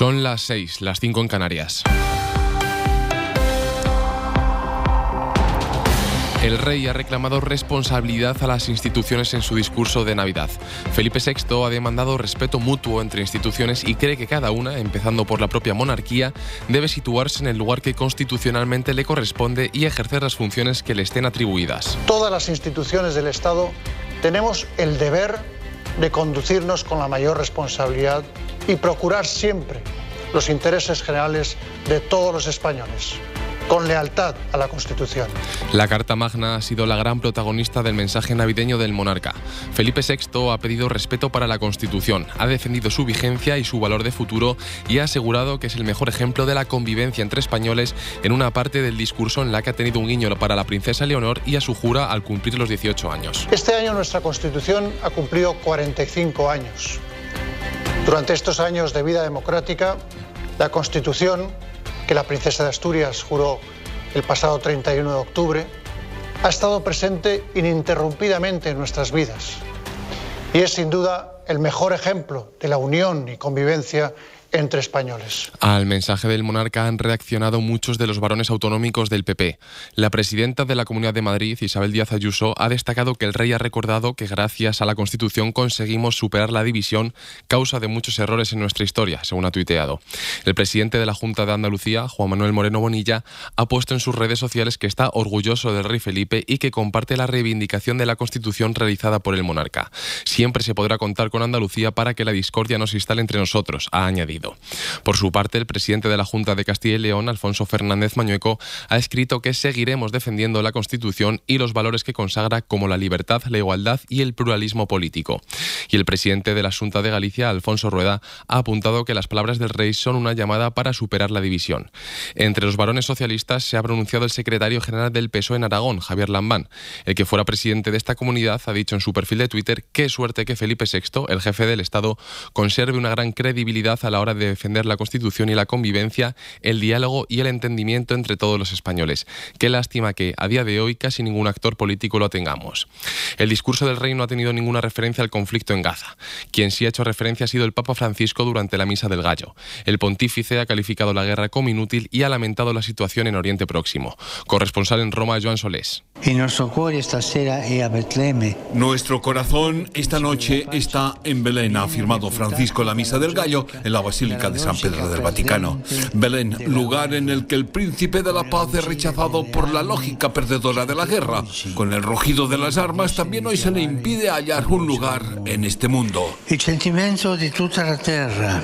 Son las 6, las 5 en Canarias. El rey ha reclamado responsabilidad a las instituciones en su discurso de Navidad. Felipe VI ha demandado respeto mutuo entre instituciones y cree que cada una, empezando por la propia monarquía, debe situarse en el lugar que constitucionalmente le corresponde y ejercer las funciones que le estén atribuidas. Todas las instituciones del Estado tenemos el deber de conducirnos con la mayor responsabilidad y procurar siempre los intereses generales de todos los españoles con lealtad a la Constitución. La Carta Magna ha sido la gran protagonista del mensaje navideño del monarca. Felipe VI ha pedido respeto para la Constitución, ha defendido su vigencia y su valor de futuro y ha asegurado que es el mejor ejemplo de la convivencia entre españoles en una parte del discurso en la que ha tenido un guiño para la princesa Leonor y a su jura al cumplir los 18 años. Este año nuestra Constitución ha cumplido 45 años. Durante estos años de vida democrática, la Constitución que la princesa de Asturias juró el pasado 31 de octubre, ha estado presente ininterrumpidamente en nuestras vidas y es sin duda el mejor ejemplo de la unión y convivencia entre españoles. Al mensaje del monarca han reaccionado muchos de los varones autonómicos del PP. La presidenta de la Comunidad de Madrid, Isabel Díaz Ayuso, ha destacado que el rey ha recordado que gracias a la Constitución conseguimos superar la división, causa de muchos errores en nuestra historia, según ha tuiteado. El presidente de la Junta de Andalucía, Juan Manuel Moreno Bonilla, ha puesto en sus redes sociales que está orgulloso del rey Felipe y que comparte la reivindicación de la Constitución realizada por el monarca. Siempre se podrá contar con Andalucía para que la discordia no se instale entre nosotros, ha añadido. Por su parte, el presidente de la Junta de Castilla y León, Alfonso Fernández Mañueco, ha escrito que seguiremos defendiendo la Constitución y los valores que consagra como la libertad, la igualdad y el pluralismo político. Y el presidente de la Junta de Galicia, Alfonso Rueda, ha apuntado que las palabras del rey son una llamada para superar la división. Entre los varones socialistas se ha pronunciado el secretario general del PSOE en Aragón, Javier Lambán. El que fuera presidente de esta comunidad ha dicho en su perfil de Twitter qué suerte que Felipe VI, el jefe del Estado, conserve una gran credibilidad a la hora de defender la Constitución y la convivencia, el diálogo y el entendimiento entre todos los españoles. Qué lástima que, a día de hoy, casi ningún actor político lo tengamos. El discurso del rey no ha tenido ninguna referencia al conflicto en Gaza. Quien sí ha hecho referencia ha sido el Papa Francisco durante la Misa del Gallo. El pontífice ha calificado la guerra como inútil y ha lamentado la situación en Oriente Próximo. Corresponsal en Roma, Joan Solés. Nuestro corazón esta noche está en Belén, ha afirmado Francisco en la Misa del Gallo en la Basílica de San Pedro del Vaticano. Belén, lugar en el que el príncipe de la paz es rechazado por la lógica perdedora de la guerra. Con el rugido de las armas también hoy se le impide hallar un lugar en este mundo. El sentimiento de toda la tierra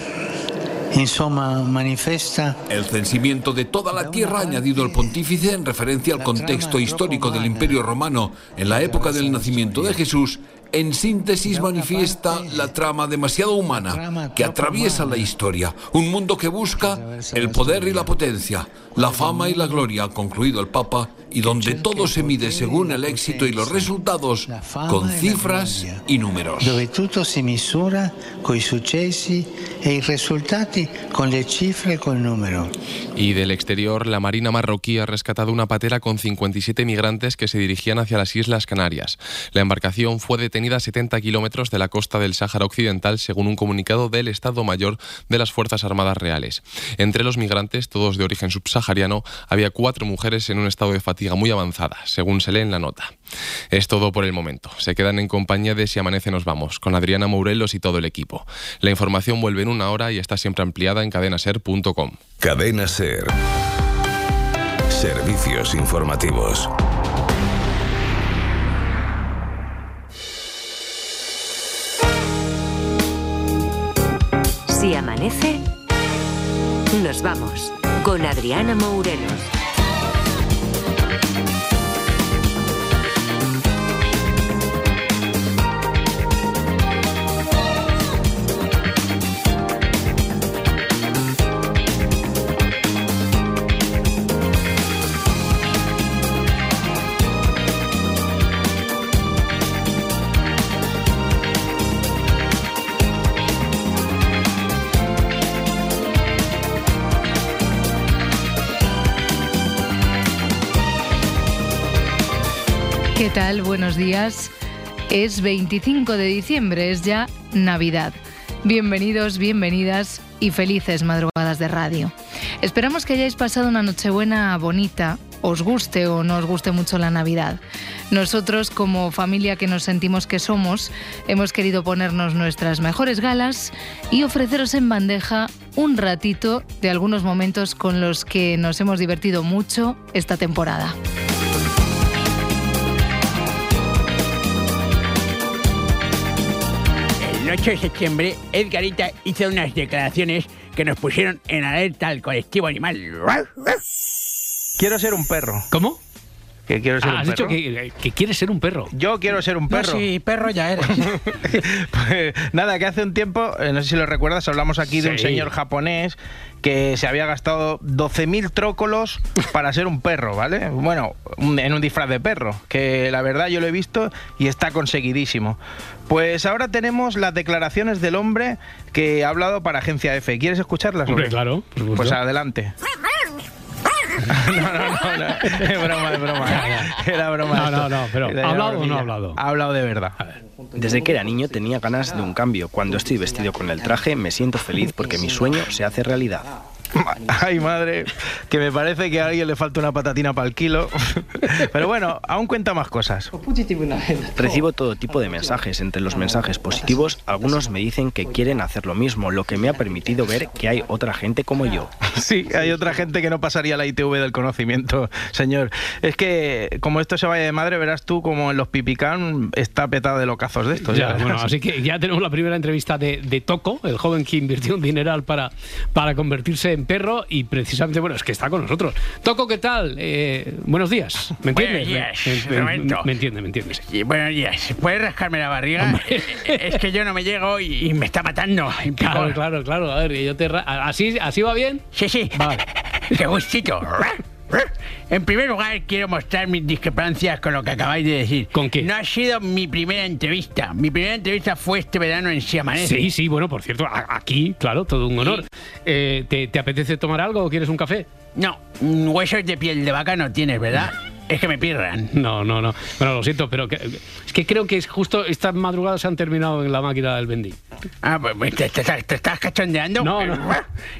Insomma, manifesta. El censimiento de toda la tierra, añadido el pontífice en referencia al contexto histórico del Imperio Romano en la época del nacimiento de Jesús, en síntesis manifiesta la trama demasiado humana que atraviesa la historia, un mundo que busca el poder y la potencia, la fama y la gloria, concluido el Papa, y donde todo se mide según el éxito y los resultados con cifras y números. Dove tutto si misura con i successi e i risultati con le cifre e con numero. Y del exterior, la Marina marroquí ha rescatado una patera con 57 migrantes que se dirigían hacia las Islas Canarias. La embarcación fue detenida a 70 kilómetros de la costa del Sáhara Occidental, según un comunicado del Estado Mayor de las Fuerzas Armadas Reales. Entre los migrantes, todos de origen subsahariano, había cuatro mujeres en un estado de fatiga muy avanzada, según se lee en la nota. Es todo por el momento. Se quedan en compañía de Si Amanece Nos Vamos, con Adriana Mourelos y todo el equipo. La información vuelve en una hora y está siempre ampliada en cadenaser.com. Cadena Ser. Servicios informativos. Si amanece, nos vamos con Adriana Mourelos. Tal? Buenos días. Es 25 de diciembre, es ya Navidad. Bienvenidos, bienvenidas y felices madrugadas de radio. Esperamos que hayáis pasado una Nochebuena bonita, os guste o no os guste mucho la Navidad. Nosotros, como familia que nos sentimos que somos, hemos querido ponernos nuestras mejores galas y ofreceros en bandeja un ratito de algunos momentos con los que nos hemos divertido mucho esta temporada. El 8 de septiembre, Edgarita hizo unas declaraciones que nos pusieron en alerta al colectivo animal. Quiero ser un perro. ¿Cómo? Que quiero ser Ah, un has perro. dicho que, que quieres ser un perro. Yo quiero ser un perro. No, sí, perro ya eres. Pues nada, que hace un tiempo, eh, no sé si lo recuerdas, hablamos aquí de un señor japonés que se había gastado 12.000 trócolos para ser un perro, ¿vale? Bueno, en un disfraz de perro, que la verdad yo lo he visto y está conseguidísimo. Pues ahora tenemos las declaraciones del hombre que ha hablado para Agencia F. ¿Quieres escucharlas? Hombre, Rubén? claro. Pues adelante. No, no, no, no. Es broma, es broma. Era broma. No, no, no, pero ¿ha hablado o no ha hablado? Ha hablado de verdad. Desde que era niño tenía ganas de un cambio. Cuando estoy vestido con el traje me siento feliz porque mi sueño se hace realidad. Ay, madre, que me parece que a alguien le falta una patatina para el kilo. Pero bueno, aún cuenta más cosas. Recibo todo tipo de mensajes. Entre los mensajes positivos, algunos me dicen que quieren hacer lo mismo, lo que me ha permitido ver que hay otra gente como yo. Sí, hay otra gente que no pasaría la ITV del conocimiento, señor. Es que como esto se vaya de madre, verás tú como en los pipicán está petado de locazos de estos. Ya, ya bueno, así que ya tenemos la primera entrevista de, de Toco, el joven que invirtió un dineral para, para convertirse en perro y precisamente, bueno, es que está con nosotros. Toco, ¿qué tal? Eh, buenos días. ¿Me entiendes? Buenos días, me, me- me- Roberto. me entiende, me entiendes. Buenos días. ¿Puedes rascarme la barriga? Es que yo no me llego y, y me está matando. Claro, claro, claro. A ver, yo te ¿así, ¿así va bien? Sí, sí. Vale. ¡Qué gustito! En primer lugar, quiero mostrar mis discrepancias con lo que acabáis de decir. ¿Con qué? No ha sido mi primera entrevista. Mi primera entrevista fue este verano en Si Amanece. Sí, sí, bueno, por cierto, aquí, claro, todo un honor. Eh, ¿te, te apetece tomar algo o quieres un café? No, huesos de piel de vaca no tienes, ¿verdad? Es que me pierdan. No, no, no. Bueno, lo siento, pero que- es que creo que es justo estas madrugadas se han terminado en la máquina del vending. Ah, pues ¿te, te- te estás cachondeando? No, no.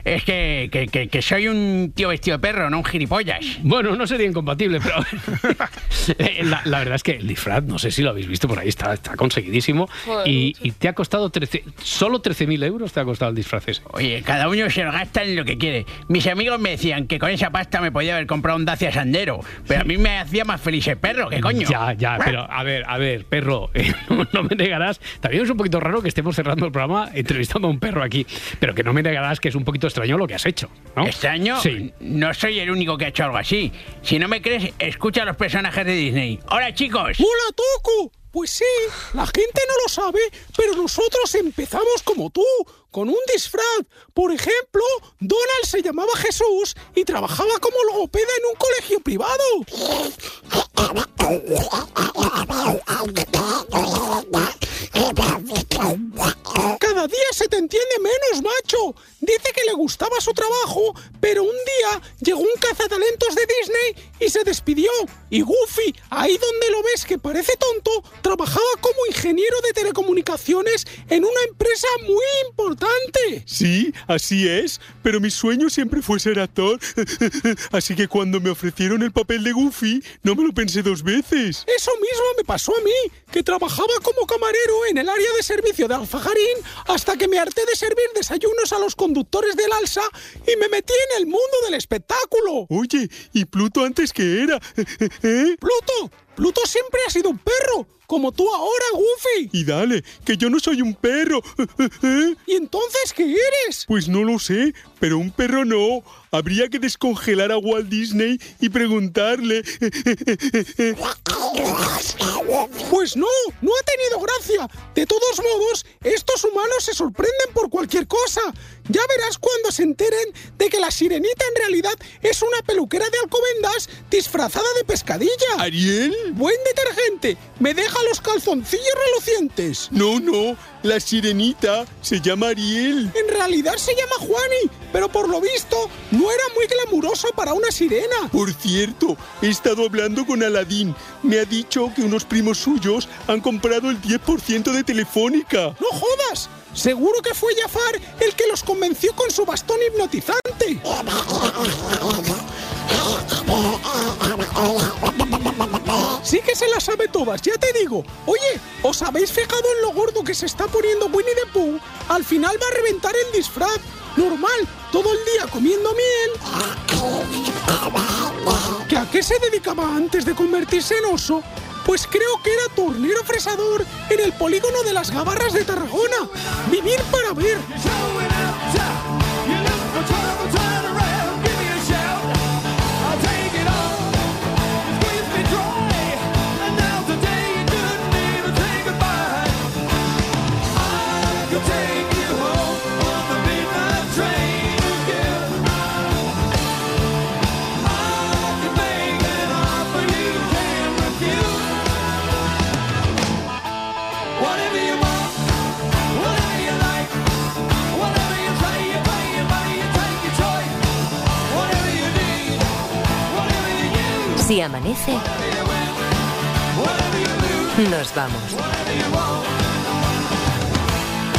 Es que, que- que- que soy un tío vestido de perro, no un gilipollas. Bueno, no sería incompatible, pero la, la verdad es que el disfraz, no sé si lo habéis visto por ahí, está, está conseguidísimo. Y, y te ha costado 13, solo 13.000 euros te ha costado el disfraz ese. Oye, cada uno se lo gasta en lo que quiere. Mis amigos me decían que con esa pasta me podía haber comprado un Dacia Sandero, pero a mí me hacía más feliz el perro, ¿qué coño? Ya, ya, pero a ver, a ver, perro, eh, no, no me negarás. También es un poquito raro que estemos cerrando el programa entrevistando a un perro aquí, pero que no me negarás que es un poquito extraño lo que has hecho, ¿no? ¿Extraño? Sí. No soy el único que ha hecho algo así. Si no me crees, escucha a los personajes de Disney. ¡Hola, chicos! ¡Hola, Toco! Pues sí, la gente no lo sabe, pero nosotros empezamos como tú, con un disfraz. Por ejemplo, Donald se llamaba Jesús y trabajaba como logopeda en un colegio privado. Cada día se te entiende menos, macho. Dice que le gustaba su trabajo, pero un día llegó un cazatalentos de Disney y se despidió. Y Goofy, ahí donde lo ves que parece tonto, trabajaba como ingeniero de telecomunicaciones en una empresa muy importante. Sí, así es, pero mi sueño siempre fue ser actor. Así que cuando me ofrecieron el papel de Goofy, no me lo pensé dos veces. Eso mismo me pasó a mí, que trabajaba como camarero en el área de servicio de Alfajarín hasta que me harté de servir desayunos a los conductores del Alsa y me metí en el mundo del espectáculo. Oye, ¿y Pluto antes qué era? ¿Eh? Pluto, Pluto siempre ha sido un perro, como tú ahora, Goofy. Y dale, que yo no soy un perro. ¿Y entonces qué eres? Pues no lo sé, pero un perro no. Habría que descongelar a Walt Disney y preguntarle. Pues no, no ha tenido gracia. De todos modos, estos humanos se sorprenden por cualquier cosa. Ya verás cuando se enteren de que la sirenita en realidad es una peluquera de alcobendas disfrazada de pescadilla. ¿Ariel? Buen detergente. Me deja los calzoncillos relucientes. No, no, la sirenita se llama Ariel. En realidad se llama Juani, pero por lo visto no era muy glamuroso para una sirena. Por cierto, he estado hablando con Aladín. Me ha dicho que unos primos suyos han comprado el 10% de Telefónica. No jodas. Seguro que fue Jafar el que los convenció con su bastón hipnotizante. Sí que se las sabe todas, ya te digo. Oye, ¿os habéis fijado en lo gordo que se está poniendo Winnie the Pooh? Al final va a reventar el disfraz. Normal, todo el día comiendo miel. ¿Que a qué se dedicaba antes de convertirse en oso? Pues creo que era tornero fresador en el polígono de las Gabarras de Tarragona. Vivir para ver. Si amanece, nos vamos.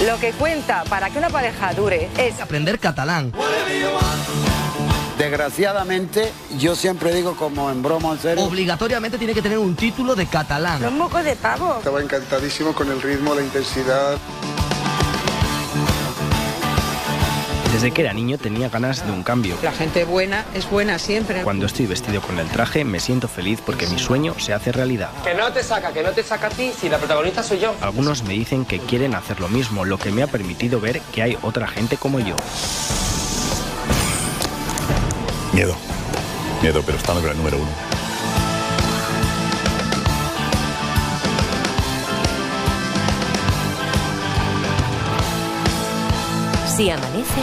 Lo que cuenta para que una pareja dure es aprender catalán. Desgraciadamente, yo siempre digo como en broma en serio. Obligatoriamente tiene que tener un título de catalán. Los mocos de pavo. Estaba encantadísimo con el ritmo, la intensidad. Desde que era niño tenía ganas de un cambio. La gente buena es buena siempre. Cuando estoy vestido con el traje me siento feliz porque mi sueño se hace realidad. Que no te saca, que no te saca a ti, si la protagonista soy yo. Algunos me dicen que quieren hacer lo mismo, lo que me ha permitido ver que hay otra gente como yo. Miedo. Miedo, pero estando con el número uno. Si amanece,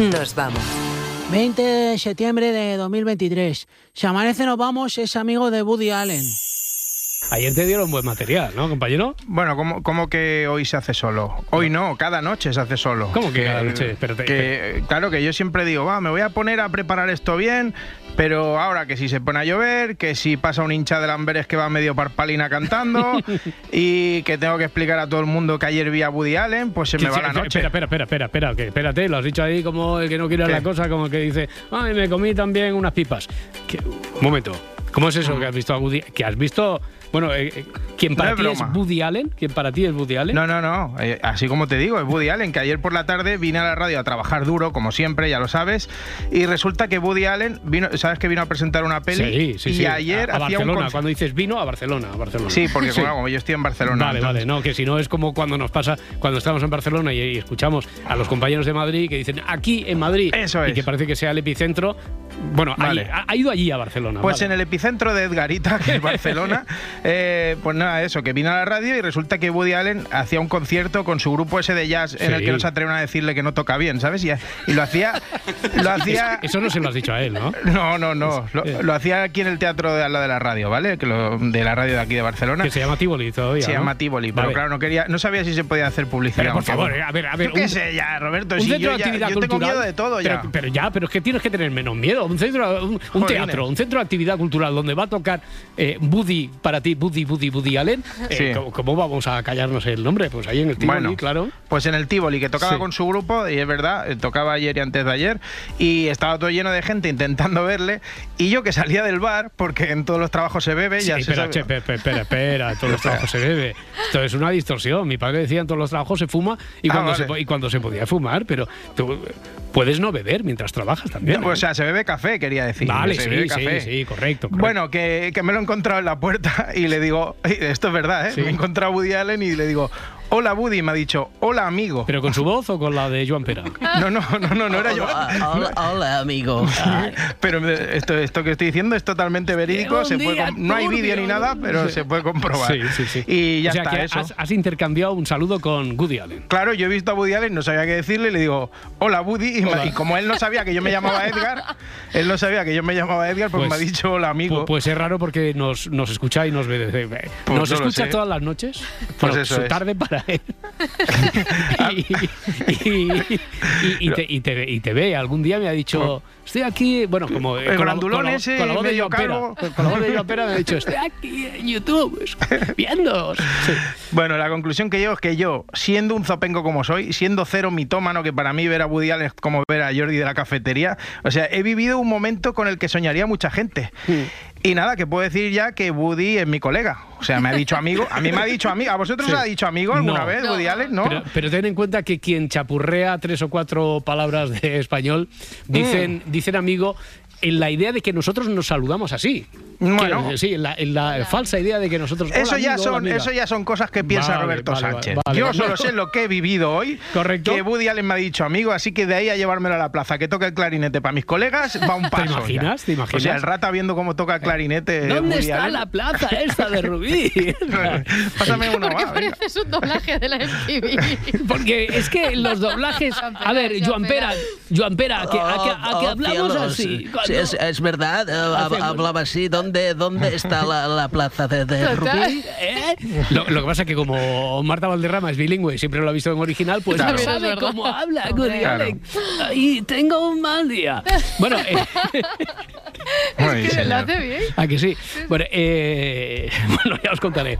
nos vamos. 20 de septiembre de 2023. Si amanece nos vamos es amigo de Woody Allen. Ayer te dieron buen material, ¿no, compañero? Bueno, ¿cómo, cómo que hoy se hace solo? Hoy no, cada noche se hace solo. ¿Cómo que cada noche? Espérate, que, claro, que yo siempre digo, va, me voy a poner a preparar esto bien, pero ahora que si se pone a llover, que si pasa un hincha de Lamberes que va medio parpalina cantando y que tengo que explicar a todo el mundo que ayer vi a Woody Allen, pues se me va la noche. Espera, espera, espera, espera, espera, que espérate, lo has dicho ahí como el que no quiere ¿Qué? la cosa, como el que dice, ay, me comí también unas pipas. Que- un momento, ¿cómo es eso que has visto a Woody? Que has visto, bueno, eh, eh, ¿quién para No ti es es. Woody Allen? ¿Quién para ti es Woody Allen? No, no, no. eh, así como te digo, es Woody Allen, que ayer por la tarde vine a la radio a trabajar duro, como siempre, ya lo sabes. Y resulta que Woody Allen vino, ¿sabes que vino a presentar una peli? Sí, sí, y sí. ayer a, a hacía un Barcelona, cuando dices vino, a Barcelona, a Barcelona. Sí, porque como- como yo estoy en Barcelona. Vale, entonces- vale, no, que si no es como cuando nos pasa, cuando estamos en Barcelona y, y escuchamos a los compañeros de Madrid que dicen aquí en Madrid Eso y es. que parece que sea el epicentro. Bueno, Vale. ha, ha ido allí a Barcelona. Pues vale. en el epicentro de Edgarita, que es Barcelona, eh, pues nada, eso, que vino a la radio y resulta que Woody Allen hacía un concierto con su grupo ese de jazz en el que no se atreven a decirle que no toca bien, ¿sabes? Y, y lo hacía. Lo hacía. Eso no se lo has dicho a él, ¿no? No, no, no. Lo, lo hacía aquí en el teatro de al lado de la radio, ¿vale? Que lo- de la radio de aquí de Barcelona. Que se llama Tivoli todavía. Se ¿no? llama Tivoli, pero claro, no quería, no sabía si se podía hacer publicidad. Pero por favor, bueno. a ver, a ver. Yo qué un- sé ya, Roberto, un si centro yo, de ya- actividad yo tengo miedo de todo ya. Pero, pero ya, pero es que tienes que tener menos miedo. Un centro, un, un Joder, teatro, un centro de actividad cultural donde va a tocar eh, Woody, para ti, Woody, Woody, Woody Allen. eh, Sí. ¿cómo, vamos a callarnos el nombre? Pues ahí en el Tivoli, Bueno, claro. Pues en el Tivoli, que tocaba Sí. con su grupo, y es verdad, eh, tocaba ayer y antes de ayer, y estaba todo lleno de gente intentando verle, y yo que salía del bar, porque en todos los trabajos se bebe, ya Sí, se espera, che, espera, espera, espera, en todos los trabajos se bebe. Esto es una distorsión. Mi padre decía en todos los trabajos se fuma y Ah, cuando, vale. se, y cuando se podía fumar, pero tú puedes no beber mientras trabajas también. O ¿eh? sea, se bebe café, quería decir. Vale, se sí, bebe sí, café. sí, correcto. correcto. Bueno, que, que me lo he encontrado en la puerta y le digo, esto es verdad, ¿eh? Sí. Me he encontrado a Woody Allen y le digo, hola Woody, y me ha dicho, hola amigo. ¿Pero con su voz o con la de Joan Pera? No, no, no, no, no era yo. Hola, hola, amigo. Pero me- esto, esto que estoy diciendo es totalmente verídico, se puede no hay vídeo ni nada, pero Sí. se puede comprobar. Sí, sí, sí. Y ya o sea, está que eso. Has, has intercambiado un saludo con Woody Allen. Claro, yo he visto a Woody Allen, no sabía qué decirle, y le digo, hola Woody, y, me- Hola. y como él no sabía que yo me llamaba Edgar, él no sabía que yo me llamaba Edgar, pues, me ha dicho hola amigo. pu- Pues es raro porque nos, nos escucha y nos ve. desde- Pues nos no escucha todas las noches. Pues Bueno, eso su es. tarde para y, y- y- te, te- y te ve. Algún día me ha dicho, estoy aquí, bueno, como eh, El con la, con ese, con la voz de medio Pera. Con la voz de Pera me ha dicho, estoy aquí en YouTube, viendo. Bueno, la conclusión que llevo es que yo, siendo un zopengo como soy, siendo cero mitómano, que para mí ver a Woody Allen es como ver a Jordi de la cafetería, o sea, he vivido un momento con el que soñaría mucha gente. Y nada, que puedo decir ya que Woody es mi colega. O sea, me ha dicho amigo, a mí me ha dicho amigo, ¿a vosotros Sí. os ha dicho amigo alguna No. vez, Woody Allen? ¿No? Pero, pero ten en cuenta que quien chapurrea tres o cuatro palabras de español dicen, Mm. Dicen amigo en la idea de que nosotros nos saludamos así. Bueno. Que- sí, en la, en la falsa idea de que nosotros. Eso "Hola, ya, amigo, son, amiga". eso ya son cosas que piensa Vale, Roberto vale, Sánchez. vale, Yo solo sé lo que he vivido hoy. Correcto. Que Woody Allen me ha dicho amigo, así que de ahí a llevármelo a la plaza, que toque el clarinete para mis colegas, va un paso. ya. imaginas? ¿Te imaginas? O sea, el rata viendo cómo toca el clarinete. ¿Dónde Woody está Allen. la plaza esta de Rubí? Pásame uno, Porque va, venga. pareces un doblaje de la MTV. Porque es que los doblajes. A ver, Joan Pera, Joan Pera, ¿a que, a que- a que Oh, hablamos así? Sí, es, es verdad, eh, hablaba así. ¿Dónde, dónde está la, la plaza de, de Rubí? ¿Eh? Lo, lo que pasa es que como Marta Valderrama es bilingüe y siempre lo ha visto en original, pues Claro. no sabe cómo habla Claro. Allen. Y tengo un mal día. Bueno, eh, que lo señor. hace bien. ¿a que sí? Bueno, eh, bueno, ya os contaré.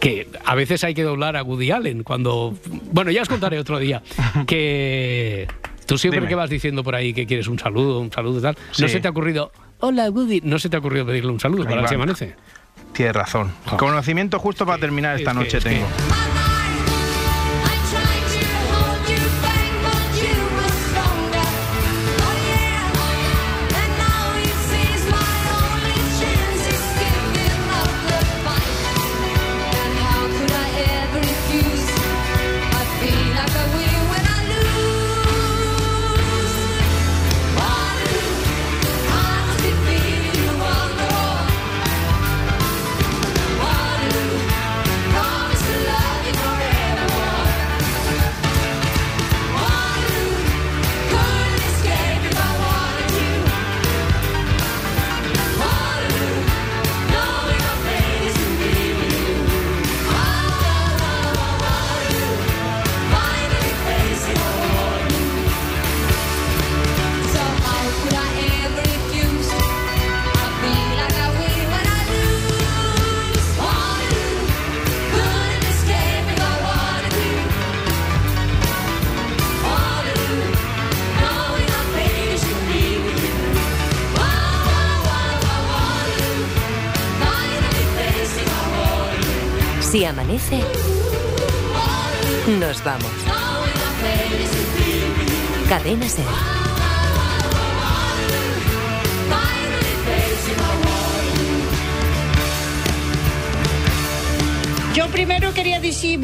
Que a veces hay que doblar a Woody Allen cuando... Bueno, ya os contaré otro día. Que tú siempre Dime. que vas diciendo por ahí que quieres un saludo, un saludo y tal, Sí. no se te ha ocurrido... Hola, Woody. No se te ha ocurrido pedirle un saludo para ver si Iván. amanece. Tienes razón. Conocimiento justo para terminar esta es que- noche que- tengo.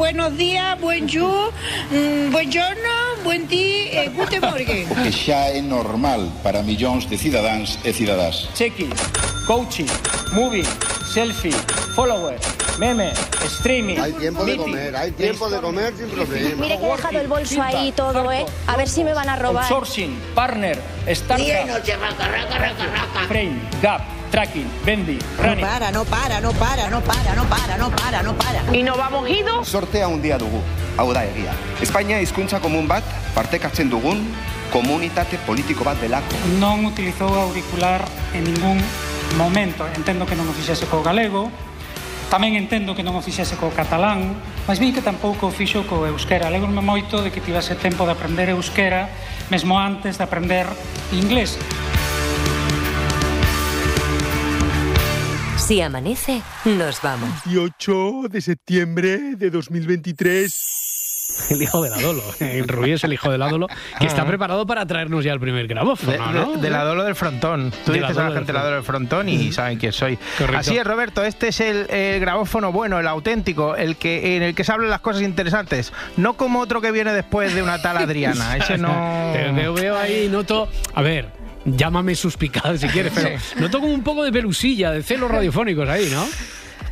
Buenos días, buen you, mm, buen giorno, buen día, eh, guten morgen. que xa é normal para millóns de cidadáns e cidadás. Checking, coaching, moving, selfie, follower, meme, streaming. Hay tiempo de comer, hay tiempo de comer sin problema. Mire que he dejado el bolso ahí todo, ¿eh? A ver si me van a robar. Outsourcing, partner, startup. Frame, gap, tracking, bendy, running. No para, no para, no para, no para, no para, no para, no para. ¿Y no vamos ido? Sortea handia dugu, hau da egia. Espainia hizkuntza komun bat partekatzen dugun komunitate politiko bat delako. Non utilizou auricular en ningún momento. Entendo que non o fixese co galego, tamén entendo que non o fixese co catalán, mas vi que tampouco o fixo co euskera. Alegro-me moito de que tivese tempo de aprender euskera, mesmo antes de aprender inglés. Si amanece, nos vamos. 18 de septiembre de 2023. El hijo de la Dolo. El Rubí es el hijo de la Dolo, que está preparado para traernos ya el primer grabófono, De, ¿no? de- de la Dolo del Frontón. Tú De la dices a la del gente la Dolo del Frontón y saben quién soy. Correcto. Así es, Roberto. Este es el, el grabófono bueno, el auténtico, el que en el que se hablan las cosas interesantes. No como otro que viene después de una tal Adriana. Ese no. Te veo, veo ahí, noto. A ver, llámame suspicaz si quieres, pero noto como un poco de pelusilla, de celos radiofónicos ahí, ¿no?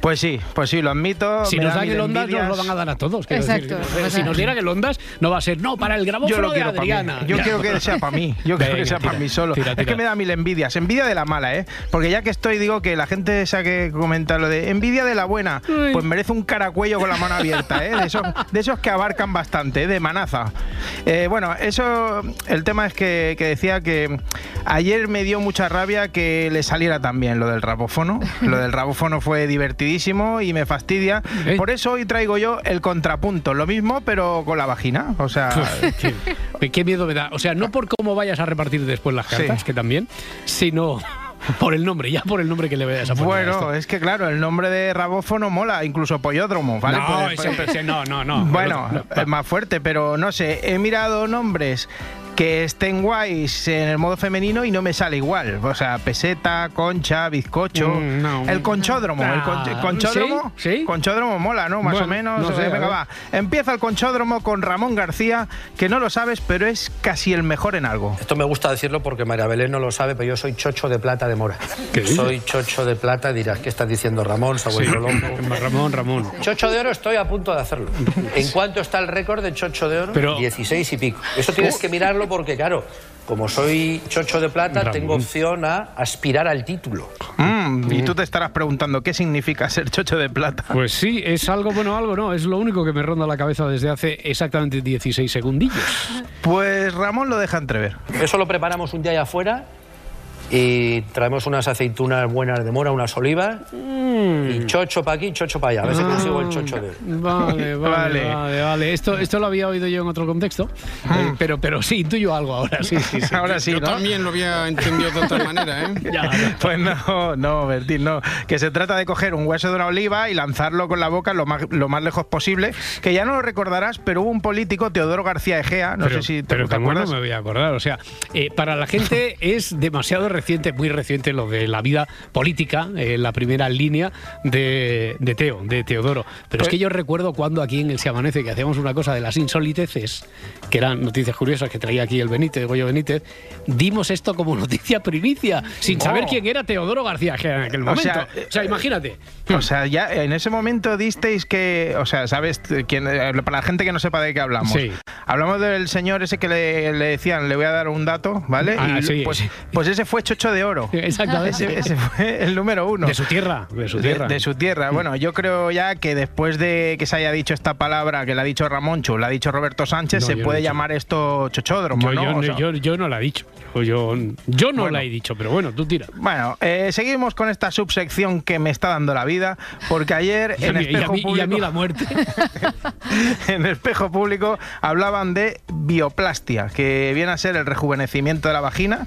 Pues sí, pues sí, lo admito. Si nos da dan el Ondas, nos lo van a dar a todos. Exacto. decir. Si nos dieran el Ondas, no va a ser, no, para el Yo grabófono lo de quiero. Adriana. Yo quiero que sea para mí. Yo quiero que sea para mí solo. tira, Es que me da mil envidias. Envidia de la mala, ¿eh? Porque ya que estoy, digo que la gente esa que comenta lo de envidia de la buena, pues merece un caracuello con la mano abierta, ¿eh? De esos, de esos que abarcan bastante, ¿eh? de manaza. Eh, bueno, eso, el tema es que, que decía que ayer me dio mucha rabia que le saliera también lo del rabófono. Lo del rabófono fue divertidísimo y me fastidia. Por eso hoy traigo yo el contrapunto. Lo mismo, pero con la vagina. O sea. qué, qué miedo me da. O sea, no por cómo vayas a repartir después las cartas, Sí. que también, sino por el nombre, ya por el nombre que le vayas a poner. Bueno, es que claro, el nombre de rabófono mola, incluso pollódromo, ¿vale? No, Pues- ese- pues- no, no, no. Bueno, No, es más fuerte, pero no sé, he mirado nombres que estén guays en el modo femenino y no me sale igual. O sea, peseta, concha, bizcocho. Mm, no. El conchódromo. el conch- Ah, conchódromo. Conchódromo mola, ¿no? Más Bueno, o menos. no sé, Eh, venga, va. Empieza el conchódromo con Ramón García, que no lo sabes, pero es casi el mejor en algo. Esto me gusta decirlo porque María Belén no lo sabe, pero yo soy chocho de plata de mora. ¿Qué? Soy chocho de plata, dirás, ¿qué estás diciendo Ramón? Se Sí. Ramón, Ramón. Chocho de oro estoy a punto de hacerlo. ¿En cuánto está el récord de chocho de oro? Pero- 16 y pico. Eso tienes que mirarlo porque, claro, como soy chocho de plata, Ramón. tengo opción a aspirar al título. Mm, y tú te estarás preguntando qué significa ser chocho de plata. Pues sí, es algo bueno, algo no. Es lo único que me ronda la cabeza desde hace exactamente 16 segundillos. Pues Ramón lo deja entrever. Eso lo preparamos un día allá afuera y traemos unas aceitunas buenas de mora, unas olivas y chocho para aquí, chocho para allá. A ver si Ah. consigo el chocho de oro. Vale, vale, vale, vale. Esto, esto lo había oído yo en otro contexto, eh, pero, pero sí, intuyo algo ahora, sí, sí, sí. Ahora sí, Yo ¿no? también lo había entendido de otra manera, ¿eh? Pues no, no, Bertín, no. Que se trata de coger un hueso de una oliva y lanzarlo con la boca lo más, lo más lejos posible. Que ya no lo recordarás, pero hubo un político, Teodoro García Egea, no pero, sé si te, pero te cómo no acuerdas. me voy a acordar. O sea, eh, para la gente es demasiado reciente, muy reciente lo de la vida política, eh, la primera línea de, de Teo, de Teodoro. Pero es que yo recuerdo cuando aquí en el Se Amanece, que hacíamos una cosa de las insoliteces, que eran noticias curiosas que traía aquí el Benítez, Goyo Benítez, dimos esto como noticia primicia, sin saber Oh. quién era Teodoro García en aquel O momento. sea, o sea imagínate. O sea, ya en ese momento disteis que, o sea, ¿sabes? quién- eh, para la gente que no sepa de qué hablamos. Sí. Hablamos del señor ese que le, le decían, le voy a dar un dato, ¿vale? Ah, y sí, pues, sí. pues ese fue Chocho de Oro. Exactamente. Ese, ese fue el número uno. De su tierra, de su tierra. De, su tierra. Bueno, yo creo ya que después de que se haya dicho esta palabra que la ha dicho Ramoncho, la ha dicho Roberto Sánchez, No, se no puede llamar esto chochódromo, Yo, ¿no? yo- O sea, yo- yo no la he dicho. Yo, yo, no Bueno. la he dicho, pero bueno, tú tira. Bueno, eh, seguimos con esta subsección que me está dando la vida, porque ayer en mí- y Espejo mí- y a mí Público, la muerte. en Espejo Público hablaban de bioplastia, que viene a ser el rejuvenecimiento de la vagina,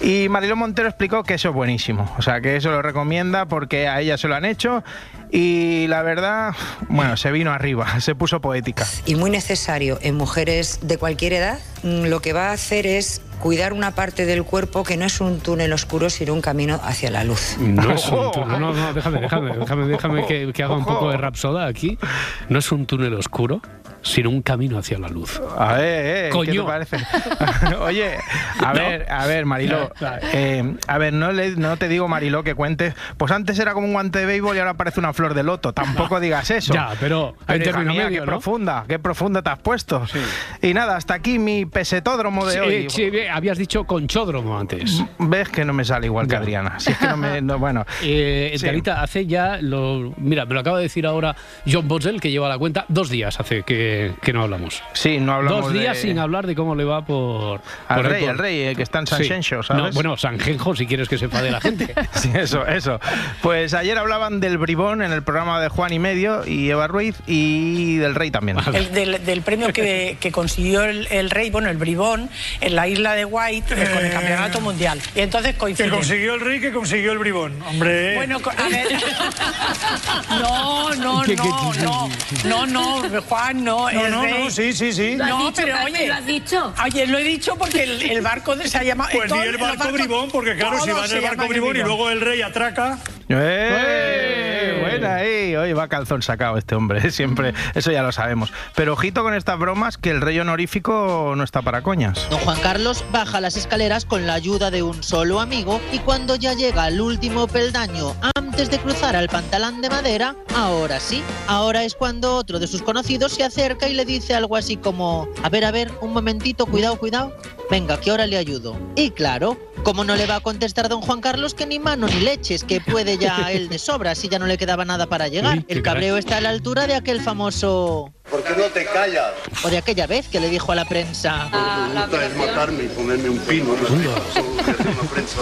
y Montero explicó que eso es buenísimo, o sea, que eso lo recomienda porque a ella se lo han hecho, y la verdad, bueno, se vino arriba, se puso poética. y muy necesario en mujeres de cualquier edad, lo que va a hacer es cuidar una parte del cuerpo que no es un túnel oscuro, sino un camino hacia la luz. No es un túnel. No, no, déjame, déjame, déjame, déjame que, que haga un poco de rapsoda aquí. No es un túnel oscuro, sino un camino hacia la luz. A ver, eh, ¿qué Coño. te parece? Oye, a No. ver, a ver, Mariló. eh, a ver, no, le, no te digo, Mariló, que cuentes. Pues antes era como un guante de béisbol y ahora parece una flor de loto. Tampoco digas eso. Ya, pero hay hija mía, medio, qué ¿no? profunda, qué profunda te has puesto. Y nada, hasta aquí mi pesetódromo de Sí, hoy. sí, habías dicho conchódromo antes. Ves que no me sale igual que. Adriana. Si es que no me. no, bueno. Eh, Sí. Hace ya, lo, mira, me lo acaba de decir ahora John Boswell, que lleva la cuenta, dos días hace que, que no hablamos. Sí, no hablamos Dos días de- sin hablar de cómo le va por... Al por- rey, por- al rey, eh, que está en San Sí. Xenxo, No, ¿sabes? bueno, San Genjo, si quieres que sepa de la gente. Sí, eso, eso. Pues ayer hablaban del bribón en el programa de Juan y Medio y Eva Ruiz y del rey también. El del, del premio que, que consiguió el, el rey, bueno, el bribón, en la isla de White eh, con el campeonato mundial. Y entonces Que coincide. consiguió el rey, que consiguió el bribón. Hombre. Bueno, a ver. No, no, ¿Qué- qué- no, no. No, no, Juan, no. No, el no, rey- no, sí, sí, sí. No, ¿Lo has dicho, pero oye. ¿Lo has dicho? Oye, lo he dicho porque el, el barco de se ha llamado. Pues di todos el barco bribón, porque claro, si va en el barco bribón y luego el rey atraca. ¡Eh! Buena ahí. Hoy va calzón sacado este hombre, siempre. Eso ya lo sabemos. Pero ojito con estas bromas que el rey honorífico no está para coñas. Don Juan Carlos baja las escaleras con la ayuda de un solo amigo y cuando ya llega al último peldaño antes de cruzar al pantalán de madera, ahora sí, ahora es cuando otro de sus conocidos se acerca y le dice algo así como, a ver, a ver, un momentito, cuidado, cuidado, venga, que ahora le ayudo. Y claro, ¿cómo no le va a contestar don Juan Carlos que ni mano ni leches, que puede ya él de sobra si ya no le quedaba nada para llegar? El cabreo está a la altura de aquel famoso... ¿Por qué no te callas? O de aquella vez que le dijo a la prensa... Gusta es matarme y ponerme un pino.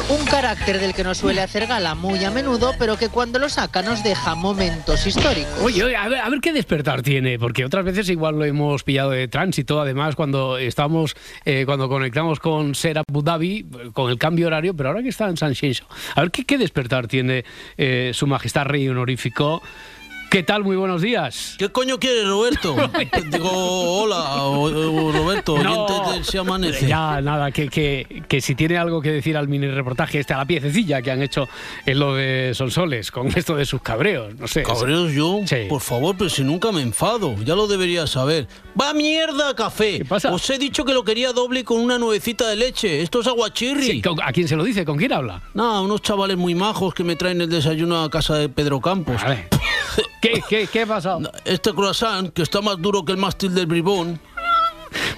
Un carácter del que no suele hacer gala muy a menudo, pero que cuando lo saca nos deja momentos históricos. Oye, oye, a ver, a ver qué despertar tiene, porque otras veces igual lo hemos pillado de tránsito, además cuando estamos, eh, cuando conectamos con Ser Abu Dhabi, con el cambio horario, pero ahora que está en San Xinxo, a ver qué, qué despertar tiene eh, su majestad rey honorífico. ¿Qué tal? Muy buenos días. ¿Qué coño quieres, Roberto? Digo, hola, o- o- Roberto, del Se Amanece. Ya, nada, que, que, que si tiene algo que decir al mini reportaje, este a la piececilla que han hecho en lo de Sonsoles, con esto de sus cabreos, no sé. ¿Cabreos yo? Por favor, pero si nunca me enfado, ya lo deberías saber. ¡Va mierda, café! ¿Qué pasa? Os he dicho que lo quería doble con una nuevecita de leche. Esto es aguachirri. Sí, ¿con- ¿A quién se lo dice? ¿Con quién habla? No, unos chavales muy majos que me traen el desayuno a casa de Pedro Campos. ¿Qué, qué, qué ha pasado? Este croissant, que está más duro que el mástil del bribón.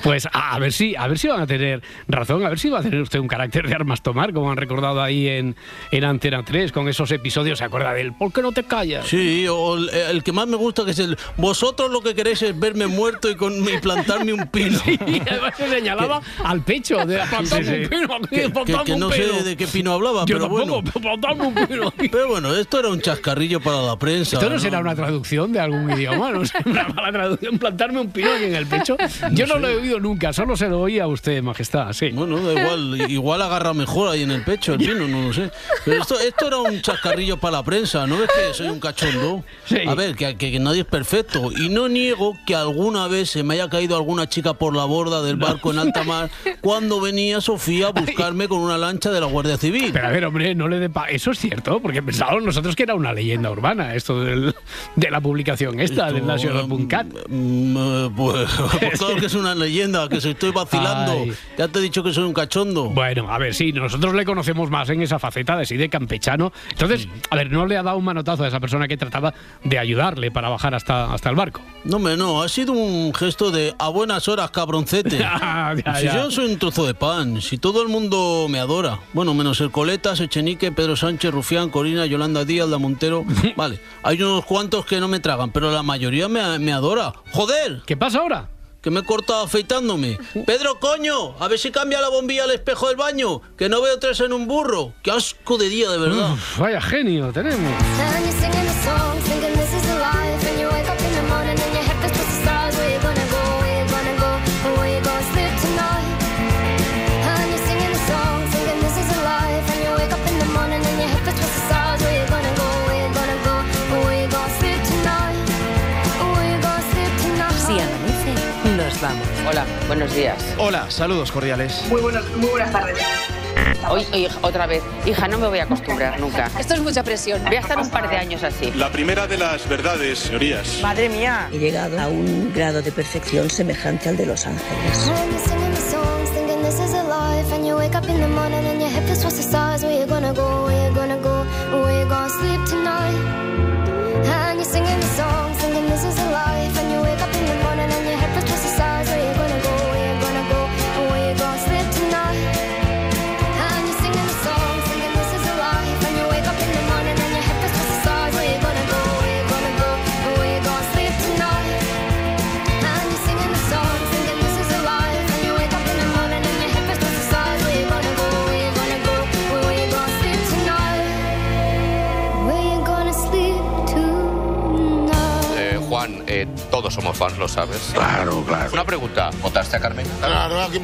Pues a, ver si a ver si van a tener razón, a ver si va a tener usted un carácter de armas tomar, como han recordado ahí en, en Antena 3, con esos episodios, ¿se acuerda del ¿Por qué no te callas? Sí, o el, el que más me gusta que es el vosotros lo que queréis es verme muerto y, con, y plantarme un pino. Y además se señalaba al pecho de plantarme Sí, sí. un pino aquí, Que, que- plantarme que no pino. sé de qué pino hablaba, Yo pero tampoco, bueno. plantarme un pino aquí. Pero bueno, esto era un chascarrillo para la prensa. Esto no será una traducción de algún idioma, no sé, una mala traducción, plantarme un pino aquí en el pecho. Yo no, lo he oído nunca, solo se lo oía a usted, majestad, sí. Bueno, da igual, igual agarra mejor ahí en el pecho el pino, no lo sé. Pero esto, esto era un chascarrillo para la prensa, ¿no ves que soy un cachondo? A ver, que, que- que nadie es perfecto. Y no niego que alguna vez se me haya caído alguna chica por la borda del barco en alta mar cuando venía Sofía a buscarme con una lancha de la Guardia Civil. Pero a ver, hombre, no le dé pa- Eso es cierto, porque pensábamos nosotros que era una leyenda urbana, esto del- de la publicación esta, del National.cat. Mm, eh, pues, pues claro que es una leyenda, que se estoy vacilando. Ay. Ya te he dicho que soy un cachondo. Bueno, a ver, sí, nosotros le conocemos más en esa faceta de sí de campechano. Entonces, a ver, no le ha dado un manotazo a esa persona que trataba de ayudarle para bajar hasta, hasta el barco. No, me no, ha sido un gesto de a buenas horas, cabroncete. Ya, si ya. yo soy un trozo de pan, si todo el mundo me adora. Bueno, menos el Coletas, Echenique, Pedro Sánchez, Rufián, Corina, Yolanda Díaz, La Montero. Vale, hay unos cuantos que no me tragan, pero la mayoría me, me adora. ¡Joder! ¿Qué pasa ahora? Que me he cortado afeitándome. Pedro, coño, a ver si cambia la bombilla al espejo del baño, que no veo tres en un burro. ¡Qué asco de día, de verdad! Uf, vaya genio tenemos. Hola, buenos días. Hola, saludos cordiales. Muy, buenos, muy buenas tardes. Hoy, hoy, otra vez. Hija, no me voy a acostumbrar nunca. Esto es mucha presión. Voy a estar un par de años así. La primera de las verdades, señorías. Madre mía. He llegado a un grado de perfección semejante al de Los Ángeles.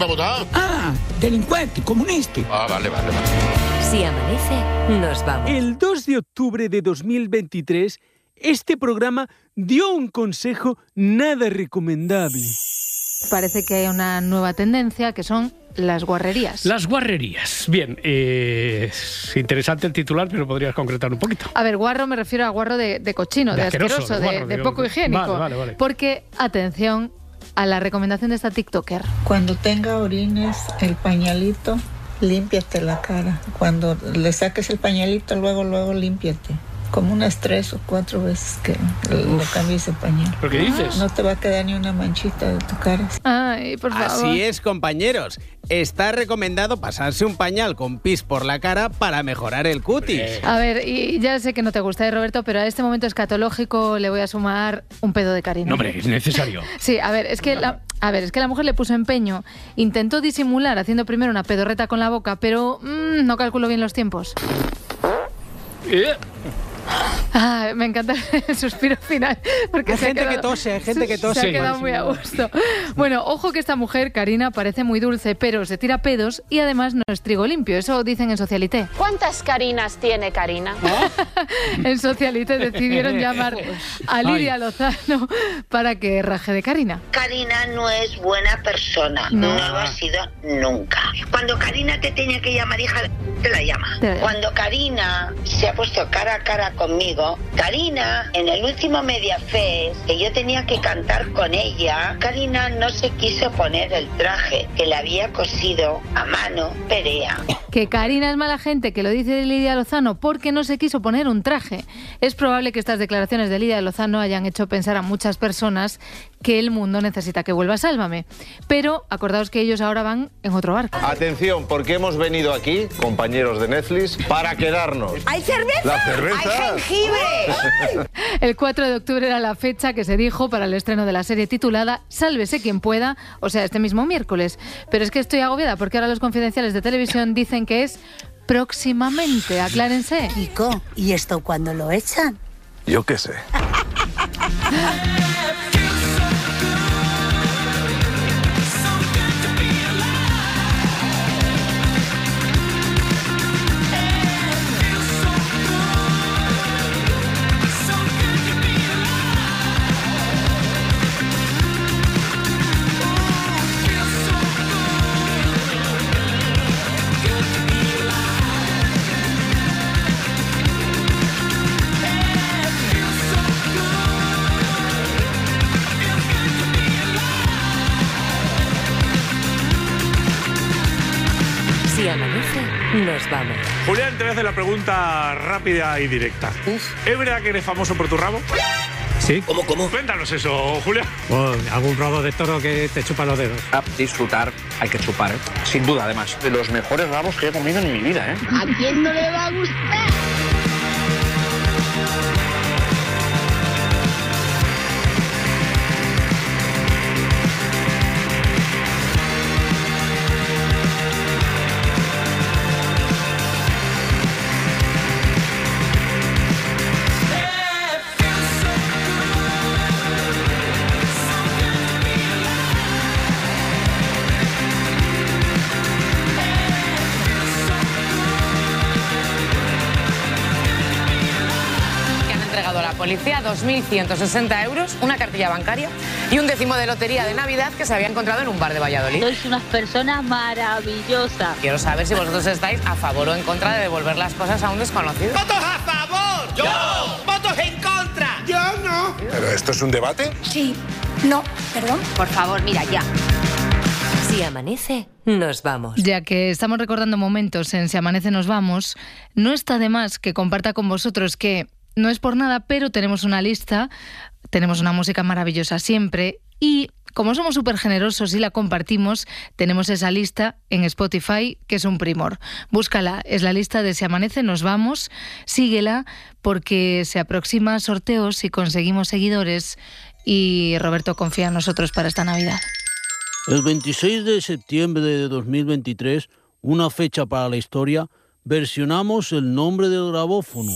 Claro, ¿a quién va a votar? Ah, delincuente, comunista. Ah, vale, vale, vale. Si amanece, nos vamos. El 2 de octubre de 2023, este programa dio un consejo nada recomendable. Parece que hay una nueva tendencia que son las guarrerías. Las guarrerías. Bien, eh, es interesante el titular, pero podrías concretar un poquito. A ver, guarro me refiero a guarro de, de cochino, de, De asqueroso, asqueroso, de guarro, de poco higiénico. Vale, vale, vale. Porque, atención a la recomendación de esta TikToker. Cuando tenga orines, el pañalito, límpiate la cara. Cuando le saques el pañalito, luego, luego límpiate. Como unas tres o cuatro veces que le cambies el pañal. ¿Pero qué dices? No te va a quedar ni una manchita de tu cara. Ay, por favor. Así es, compañeros. Está recomendado pasarse un pañal con pis por la cara para mejorar el cutis. A ver, y ya sé que no te gusta, ¿eh, Roberto, pero a este momento escatológico le voy a sumar un pedo de cariño. No, hombre, es necesario. Sí, a ver, es que la, a ver, es que la mujer le puso empeño, intentó disimular haciendo primero una pedorreta con la boca, pero mm, no calculo bien los tiempos. Eh, Ah, me encanta el suspiro final. Porque Hay se ha gente que quedado- tose, hay gente que Se tose. ha quedado muy a gusto. Bueno, ojo que esta mujer, Karina, parece muy dulce, pero se tira pedos y además no es trigo limpio. Eso dicen en Socialité. ¿Cuántas Carinas tiene Karina? En Socialité decidieron llamar a Lidia Lozano para que raje de Karina. Karina no es buena persona, No. no, lo ha sido nunca. Cuando Karina te tenía que llamar hija, te la llama. Te la llama. Cuando Karina se ha puesto cara a cara conmigo, Karina en el último Media Fest, que yo tenía que cantar con ella, Karina no se quiso poner el traje que le había cosido a mano Perea. Que Karina es mala gente, que lo dice Lidia Lozano porque no se quiso poner un traje. Es probable que estas declaraciones de Lidia Lozano hayan hecho pensar a muchas personas que el mundo necesita que vuelva Sálvame. Pero acordaos que ellos ahora van en otro barco. Atención, porque hemos venido aquí, compañeros de Netflix, para quedarnos. ¿Hay cerveza? La cerveza. ¡Hay jengibre! El 4 de octubre era la fecha que se dijo para el estreno de la serie titulada Sálvese quien pueda, o sea, este mismo miércoles. Pero es que estoy agobiada porque ahora los confidenciales de televisión dicen que es próximamente. Aclárense. Kiko, ¿y esto cuándo lo echan? Yo qué sé. nos vamos. Julián, te voy a hacer la pregunta rápida y directa. ¿Es verdad que eres famoso por tu rabo? Sí. ¿Cómo, cómo? Cuéntanos eso, Julián. algún rabo de toro que te chupa los dedos. A disfrutar hay que chupar, ¿eh? sin duda además. De los mejores rabos que he comido en mi vida, ¿eh? ¿A quién no le va a gustar? 2.160 euros, una cartilla bancaria y un décimo de lotería de Navidad que se había encontrado en un bar de Valladolid. Sois unas personas maravillosas. Quiero saber si vosotros estáis a favor o en contra de devolver las cosas a un desconocido. ¡Votos a favor! ¡Yo! ¡Votos en contra! ¡Yo no! ¿Pero esto es un debate? Sí. No, perdón. Por favor, mira ya. Si amanece, nos vamos. Ya que estamos recordando momentos en Si Amanece Nos Vamos, no está de más que comparta con vosotros que no es por nada, pero tenemos una lista, tenemos una música maravillosa siempre y como somos súper generosos y la compartimos, tenemos esa lista en Spotify que es un primor. Búscala, es la lista de Si Amanece Nos Vamos, síguela porque se aproxima sorteos y conseguimos seguidores y Roberto confía en nosotros para esta Navidad. El 26 de septiembre de 2023, una fecha para la historia, versionamos el nombre del grabófono.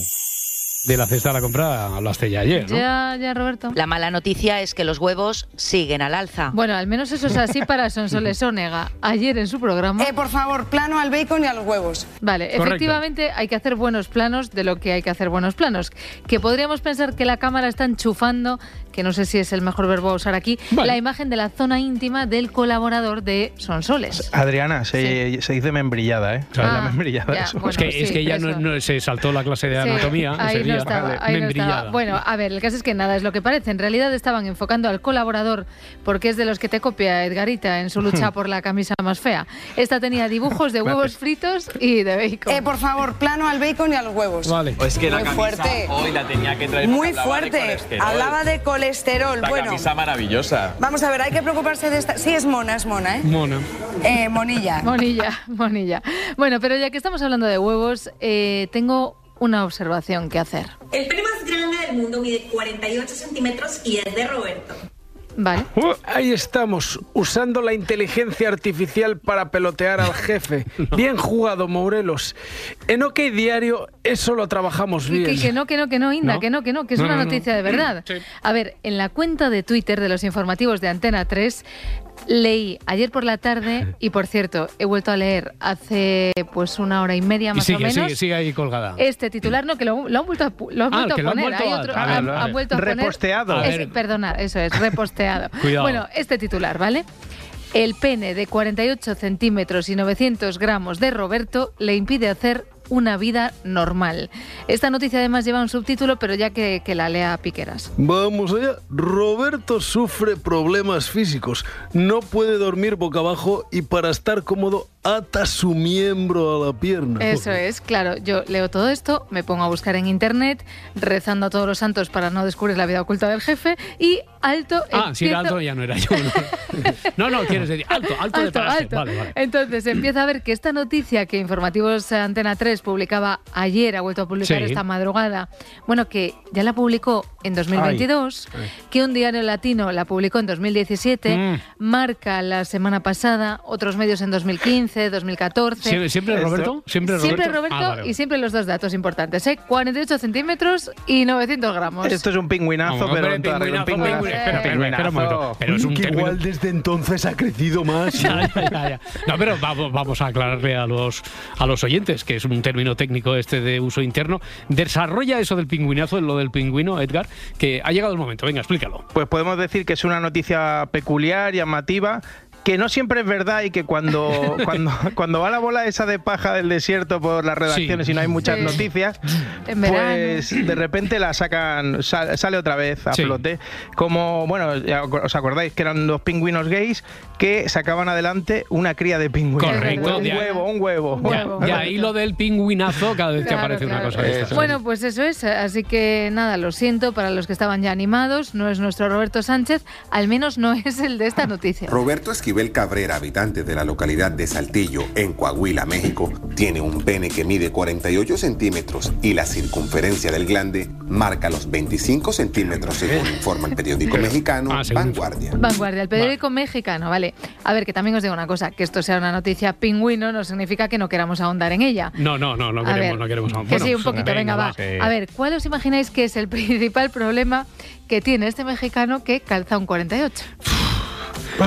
De la cesta de la compra hablaste ya ayer, ¿no? Ya, ya, Roberto. La mala noticia es que los huevos siguen al alza. Bueno, al menos eso es así para Sonsoles Onega. Ayer en su programa. Eh, por favor, plano al bacon y a los huevos. Vale, Correcto. efectivamente hay que hacer buenos planos de lo que hay que hacer buenos planos. Que podríamos pensar que la cámara está enchufando, que no sé si es el mejor verbo a usar aquí, la imagen de la zona íntima del colaborador de Sonsoles. Adriana, se, se dice membrillada, ¿eh? ¿Sabes la Ah, membrillada? ya, bueno, es que, es sí, que ya no, no se saltó la clase de Sí, anatomía. ahí no estaba, ahí no estaba. Bueno, a ver, el caso es que nada es lo que parece. En realidad estaban enfocando al colaborador porque es de los que te copia Edgarita en su lucha por la camisa más fea. Esta tenía dibujos de huevos fritos y de bacon. Eh, por favor, plano al bacon y a los huevos. Vale. Es que la Muy camisa fuerte. hoy la tenía que traer Muy de fuerte. Hablaba de colesterol. La bueno, camisa maravillosa. vamos a ver, hay que preocuparse de esta. Sí, es mona, es mona, ¿eh? Mona. Eh, monilla. Monilla, monilla. Bueno, pero ya que estamos hablando de huevos, eh, tengo una observación que hacer. El pene más grande del mundo mide 48 centímetros y es de Roberto. Vale. Uh, ahí estamos, usando la inteligencia artificial para pelotear al jefe. Bien jugado, Morelos. En OK Diario eso lo trabajamos Que, bien. que no, que no, que no, Inda, ¿No? que no, que no, que es No, una no, no. noticia de verdad. Sí. A ver, en la cuenta de Twitter de los informativos de Antena 3 leí ayer por la tarde y por cierto, he vuelto a leer hace pues una hora y media Y más sigue, o menos. sigue, sigue ahí colgada. Este titular, no, que lo, lo han vuelto a, lo han Ah, vuelto a poner. vuelto Hay otro, han, vuelto a poner. Reposteado. Es- perdona, eso es, reposteado. Cuidado. Bueno, este titular, ¿vale? El pene de 48 centímetros y 900 gramos de Roberto le impide hacer una vida normal. Esta noticia además lleva un subtítulo, pero ya que, que la lea Piqueras. Vamos allá. Roberto sufre problemas físicos. No puede dormir boca abajo y para estar cómodo ata su miembro a la pierna. Eso es, claro. Yo leo todo esto, me pongo a buscar en internet, rezando a todos los santos para no descubrir la vida oculta del jefe y alto. Ah, si era alto ya no era yo. No, no, no, quieres decir alto, alto, de Alto, palacio. alto. Vale, vale. Entonces empieza a ver que esta noticia que Informativos Antena 3 publicaba ayer, ha vuelto a publicar Sí. esta madrugada, bueno, que ya la publicó en 2022, Ay. que un diario latino la publicó en 2017, Mm. marca la semana pasada, otros medios en 2015, 2014. ¿Sie- ¿Siempre Roberto? ¿Siempre Roberto? Siempre Roberto Ah, vale, vale. y siempre los dos datos importantes, ¿eh? 48 centímetros y 900 gramos. Esto es un pingüinazo, pero en pingüinazo. Espera, espera, espera un momento. Pero es un que término- igual desde entonces ha crecido más. Ya, ya, ya, ya. No, pero vamos, vamos a aclararle a los, a los oyentes, que es un término técnico este de uso interno. Desarrolla eso del pingüinazo, lo del pingüino, Edgar, que ha llegado el momento. Venga, explícalo. Pues podemos decir que es una noticia peculiar, llamativa, que no siempre es verdad y que cuando, cuando, cuando va la bola esa de paja del desierto por las redacciones Sí. y no hay muchas Sí. noticias, pues de repente la sacan, sal- sale otra vez a Sí. flote. Como, bueno, ya os acordáis que eran dos pingüinos gays que sacaban adelante una cría de pingüinos. Correcto, Un huevo, un huevo. Ya ahí lo del pingüinazo cada vez Claro, aparece una cosa. Bueno, pues eso es. Así que nada, lo siento para los que estaban ya animados. No es nuestro Roberto Sánchez, al menos no es el de esta noticia. Roberto Esquivel Cabrera, habitante de la localidad de Saltillo, en Coahuila, México, tiene un pene que mide 48 centímetros y la circunferencia del glande marca los 25 centímetros, según informa el periódico mexicano Ah, Vanguardia. Vanguardia, el periódico mexicano, vale. A ver, que también os digo una cosa, que esto sea una noticia pingüino no significa que no queramos ahondar en ella. No, no, no, no A queremos, ver, no queremos. Que Bueno, sí, un poquito, venga, va. Sí. A ver, ¿cuál os imagináis que es el principal problema que tiene este mexicano que calza un 48?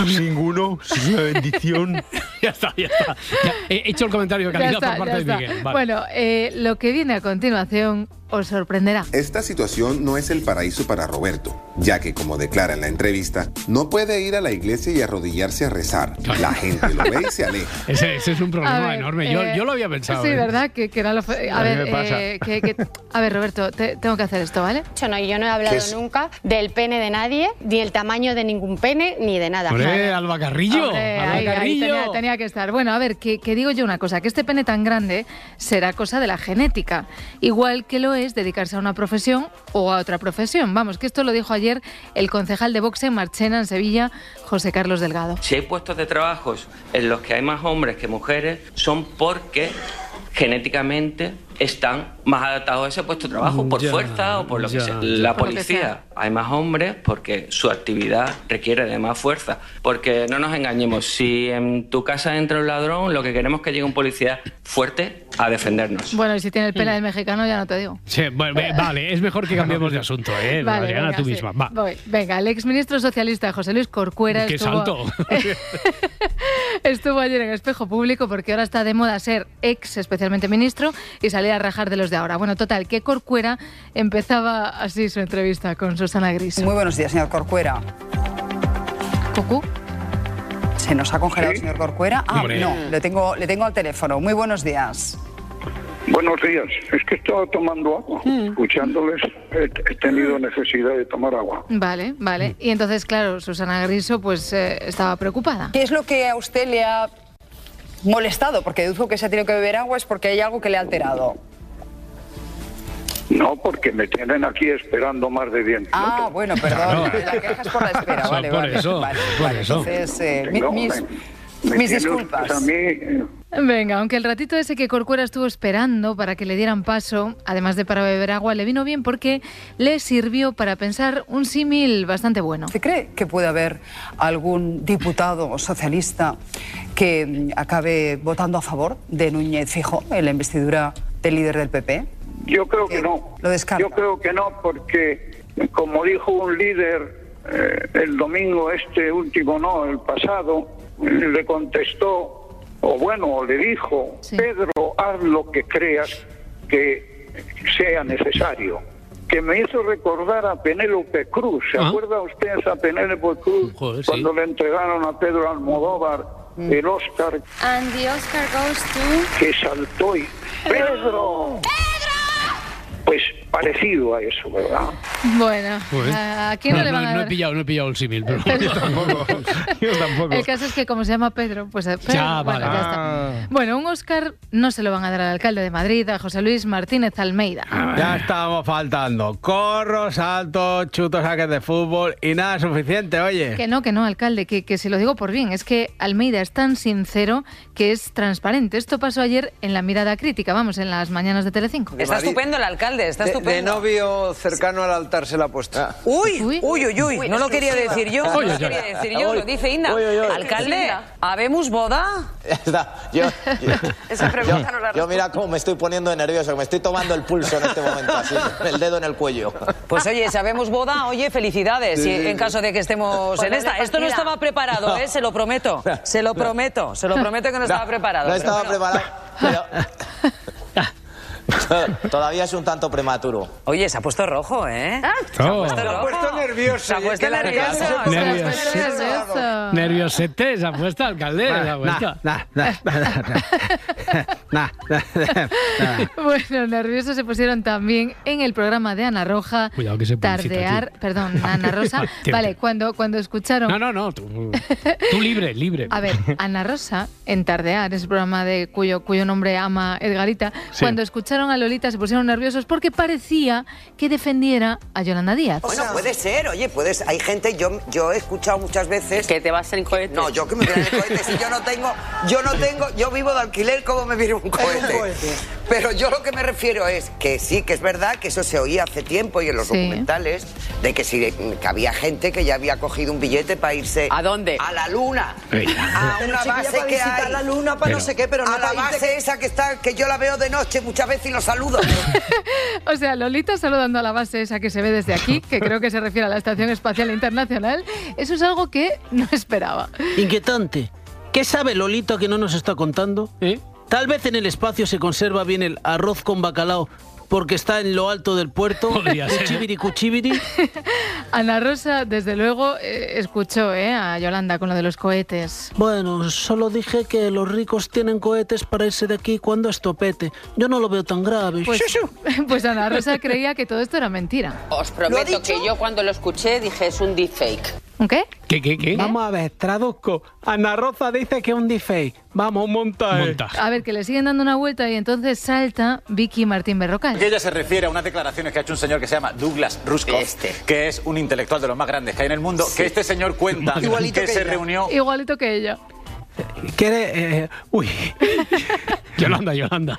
Ninguno, es una bendición. ya está, ya está. Ya, he hecho el comentario de calidad está, por parte de está. Miguel. Vale. Bueno, eh, lo que viene a continuación os sorprenderá. Esta situación no es el paraíso para Roberto, ya que, como declara en la entrevista, no puede ir a la iglesia y arrodillarse a rezar. La gente lo ve y se aleja. Ese, ese es un problema ver, enorme. Yo, eh, yo lo había pensado. Sí, ¿eh? ¿verdad? Que, que era lo... fe- A, ver, eh, que- que- a ver, Roberto, te- tengo que hacer esto, ¿vale? Yo no, yo no he hablado nunca del pene de nadie, ni el tamaño de ningún pene, ni de nada. Hombre, Alba Carrillo. Hombre, Alba ahí- tenía, tenía que estar. Bueno, a ver, que, que digo yo una cosa, que este pene tan grande será cosa de la genética, igual que lo es dedicarse a una profesión o a otra profesión. Vamos, que esto lo dijo ayer el concejal de boxe en Marchena, en Sevilla, José Carlos Delgado. Si hay puestos de trabajos en los que hay más hombres que mujeres, son porque genéticamente están más adaptados a ese puesto de trabajo por Ya, fuerza o por lo que sea. ya. La policía, sea. hay más hombres porque su actividad requiere de más fuerza. Porque no nos engañemos, si en tu casa entra un ladrón, lo que queremos es que llegue un policía fuerte a defendernos. Bueno, y si tiene el Mm. pela de mexicano, ya no te digo. Sí, bueno, vale, es mejor que cambiemos de asunto, ¿eh? Vale, Adriana, venga, tú sí. misma. Va. Voy. Venga, el exministro socialista José Luis Corcuera ¡Qué estuvo, salto! estuvo ayer en espejo público porque ahora está de moda ser ex, especialmente ministro, y salir a rajar de los de ahora. Bueno, total, que Corcuera empezaba así su entrevista con Susana Gris. Muy buenos días, señor Corcuera. ¿Cucú? ¿Se nos ha congelado el señor Corcuera? Ah, Hombre. no, le tengo, le tengo al teléfono. Muy buenos días. Buenos días. Es que estaba tomando agua. Escuchándoles, he, he tenido necesidad de tomar agua. Vale, vale. Y entonces, claro, Susana Griso pues eh, estaba preocupada. ¿Qué es lo que a usted le ha molestado? Porque deduzco que se ha tenido que beber agua es porque hay algo que le ha alterado. No, porque me tienen aquí esperando más de 10 Ah, minutos. bueno, perdón. La queja es por la espera, Eso, vale, por vale. eso, vale, por vale. eso. Entonces, eh, mi- No, mis, me mis tiene disculpas. usted a mí, eh, Venga, aunque el ratito ese que Corcuera estuvo esperando para que le dieran paso, además de para beber agua, le vino bien porque le sirvió para pensar un símil bastante bueno. ¿Usted cree que puede haber algún diputado socialista que acabe votando a favor de Núñez Fijo en la investidura del líder del PP? Yo creo que no. Lo descarta. Yo creo que no, porque como dijo un líder eh, el domingo este último, no, el pasado, le contestó, o bueno, le dijo, Pedro, haz lo que creas que sea necesario. Que me hizo recordar a Penélope Cruz. ¿Se Ah. acuerda usted esa Penélope Cruz Joder, sí. cuando le entregaron a Pedro Almodóvar el Oscar And the Oscar goes to... que saltó y ¡Pedro! Pues parecido a eso, ¿verdad? Bueno. ¿a quién no, le van a no he dar? pillado, no he pillado el símil, pero yo tampoco. Yo tampoco. El caso es que como se llama Pedro, pues eh, Pedro, Ya, bueno, vale. ya está. Bueno, un Oscar no se lo van a dar al alcalde de Madrid, a José Luis Martínez Almeida. Ya estábamos faltando. Corros, saltos, chutos, saques de fútbol y nada suficiente, oye. Que no, que no, alcalde, que, que si lo digo por bien, es que Almeida es tan sincero que es transparente. Esto pasó ayer en la mirada crítica, vamos, en las mañanas de Telecinco. Está estupendo el alcalde, está De, estupendo. de novio cercano al altar se la ha puesto. Uy, uy, uy, uy, no lo quería decir yo, no Uy, lo uy, quería uy. decir yo, Uy. lo dice Inda. Uy, uy, uy. Alcalde, ¿habemos boda? Yo, yo, Esa pregunta yo- no la yo mira cómo me estoy poniendo nervioso, me estoy tomando el pulso en este momento, así, el dedo en el cuello. Pues oye, sabemos boda, oye, felicidades, Sí, y sí, en caso de que estemos Pues en esta. Esto no estaba preparado, ¿eh? Se lo prometo, se lo prometo, se lo prometo que no estaba preparado. No estaba preparado, pero todavía es un tanto prematuro. Oye, se ha puesto rojo, ¿eh? Se ha Oh. puesto Se ha rojo. puesto nervioso, Se ha es puesto nervioso. se ha puesto. Nerviosete, se ha puesto alcalde. se ha puesto. Nah, nah, nah, nah. Bueno, nerviosos se pusieron también en el programa de Ana Roja. Cuidado que se Tardear, aquí. perdón, Ana Rosa. Tiempo. vale, cuando, cuando escucharon. No, no, no. Tú, tú libre, libre. A ver, Ana Rosa, en Tardear, ese programa de cuyo, cuyo nombre ama Edgarita, Sí. cuando escucharon a Lolita se pusieron nerviosos porque parecía que defendiera a Yolanda Díaz. Bueno, puede ser, oye, puedes. Hay gente, yo, yo he escuchado muchas veces. Que te vas en cohete. No, yo que me voy en cohete. Si yo no tengo, yo no tengo, yo vivo de alquiler, ¿cómo me viene un cohete? Pero yo lo que me refiero es que sí, que es verdad que eso se oía hace tiempo y en los Sí. documentales, de que, sí, que había gente que ya había cogido un billete para irse. ¿A dónde? A la luna. A Pero, una base para que hay. la luna, para no sé qué, pero no a la base esa que está, que yo la veo de noche muchas veces y lo saludo. O sea, Lolita saludando a la base esa que se ve desde aquí, que creo que se refiere a la Estación Espacial Internacional, eso es algo que no esperaba. Inquietante. ¿Qué sabe Lolito que no nos está contando? ¿Eh? Tal vez en el espacio se conserva bien el arroz con bacalao porque está en lo alto del puerto. Cuchibiri, cuchibiri. Ana Rosa, desde luego, eh, escuchó eh, a Yolanda con lo de los cohetes. Bueno, solo dije que los ricos tienen cohetes para irse de aquí cuando esto pete. Yo no lo veo tan grave. Pues, pues Ana Rosa creía que todo esto era mentira. Os ¿Lo ha prometo que yo cuando lo escuché dije es un deepfake. ¿Un qué? ¿Qué, qué, qué? Vamos a ver, traduzco. Ana Rosa dice que es un deepfake. Vamos, un montaje. Montaje. A ver, que le siguen dando una vuelta y entonces salta Vicky Martín Berrocal. Que ella se refiere a unas declaraciones que ha hecho un señor que se llama Douglas Rushkoff, que es un intelectual de los más grandes que hay en el mundo, que este señor cuenta Igualito que, que se reunió Igualito que ella. ¿Quiere? eh, uy. Yolanda, Yolanda.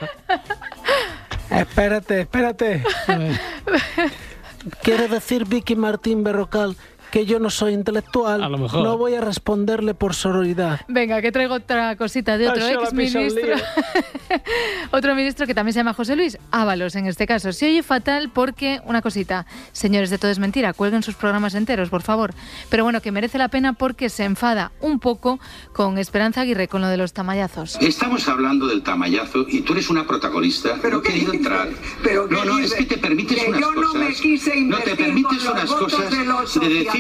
Espérate, espérate. ¿Quiere decir Vicky Martín Berrocal que yo no soy intelectual? A lo mejor. No voy a responderle por sororidad. Venga, que traigo otra cosita de otro ex ministro. otro ministro que también se llama José Luis Ábalos en este caso. Se oye fatal porque, una cosita, señores de todo es mentira, cuelguen sus programas enteros, por favor. Pero bueno, que merece la pena porque se enfada un poco con Esperanza Aguirre con lo de los tamayazos. Estamos hablando del tamallazo y tú eres una protagonista. no he querido entrar. pero no, no, dice? es que te permites Que unas yo no cosas. me quise no te permites unas cosas de decir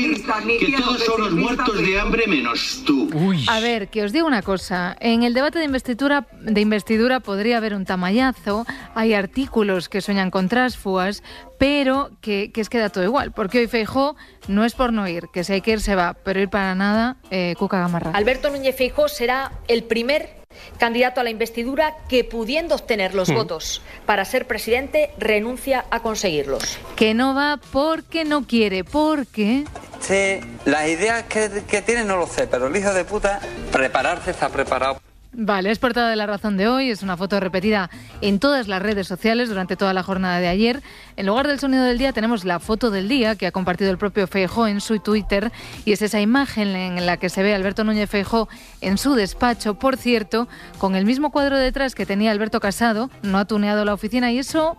que todos son los muertos de hambre menos tú. A ver, que os digo una cosa. En el debate de investidura, de investidura podría haber un tamallazo. Hay artículos que sueñan con trásfugas, pero que, que es que da todo igual. Porque hoy Feijó no es por no ir, que si hay que ir se va, pero ir para nada, eh, Cuca Gamarra. Alberto Núñez Feijóo será el primer candidato a la investidura que pudiendo obtener los Hmm. votos para ser presidente renuncia a conseguirlos. Que no va porque no quiere, porque... Sí, las ideas que, que tiene no lo sé, pero el hijo de puta, prepararse está preparado. Vale, es portada de la razón de hoy, es una foto repetida en todas las redes sociales durante toda la jornada de ayer. En lugar del sonido del día tenemos la foto del día que ha compartido el propio Feijó en su Twitter y es esa imagen en la que se ve a Alberto Núñez Feijó en su despacho, por cierto, con el mismo cuadro detrás que tenía Alberto Casado, no ha tuneado la oficina y eso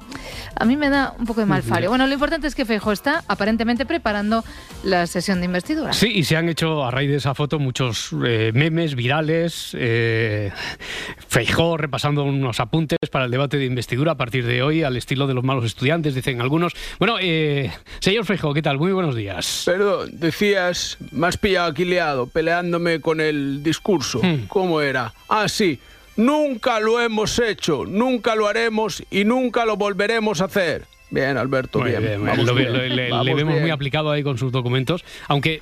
a mí me da un poco de mal fallo. Bueno, lo importante es que Feijó está aparentemente preparando la sesión de investidura. Sí, y se han hecho a raíz de esa foto muchos eh, memes virales. Eh, Feijó repasando unos apuntes para el debate de investidura a partir de hoy, al estilo de los malos estudiantes, dicen algunos. Bueno, eh, señor Feijó, ¿qué tal? Muy buenos días. Perdón, decías, has pillado aquí liado, peleándome con el discurso. Hmm. ¿Cómo era? Ah, sí. Nunca lo hemos hecho, nunca lo haremos y nunca lo volveremos a hacer. Bien, Alberto, Muy bien. bien, vamos lo- bien, le, le- vamos le vemos bien. muy aplicado ahí con sus documentos, aunque...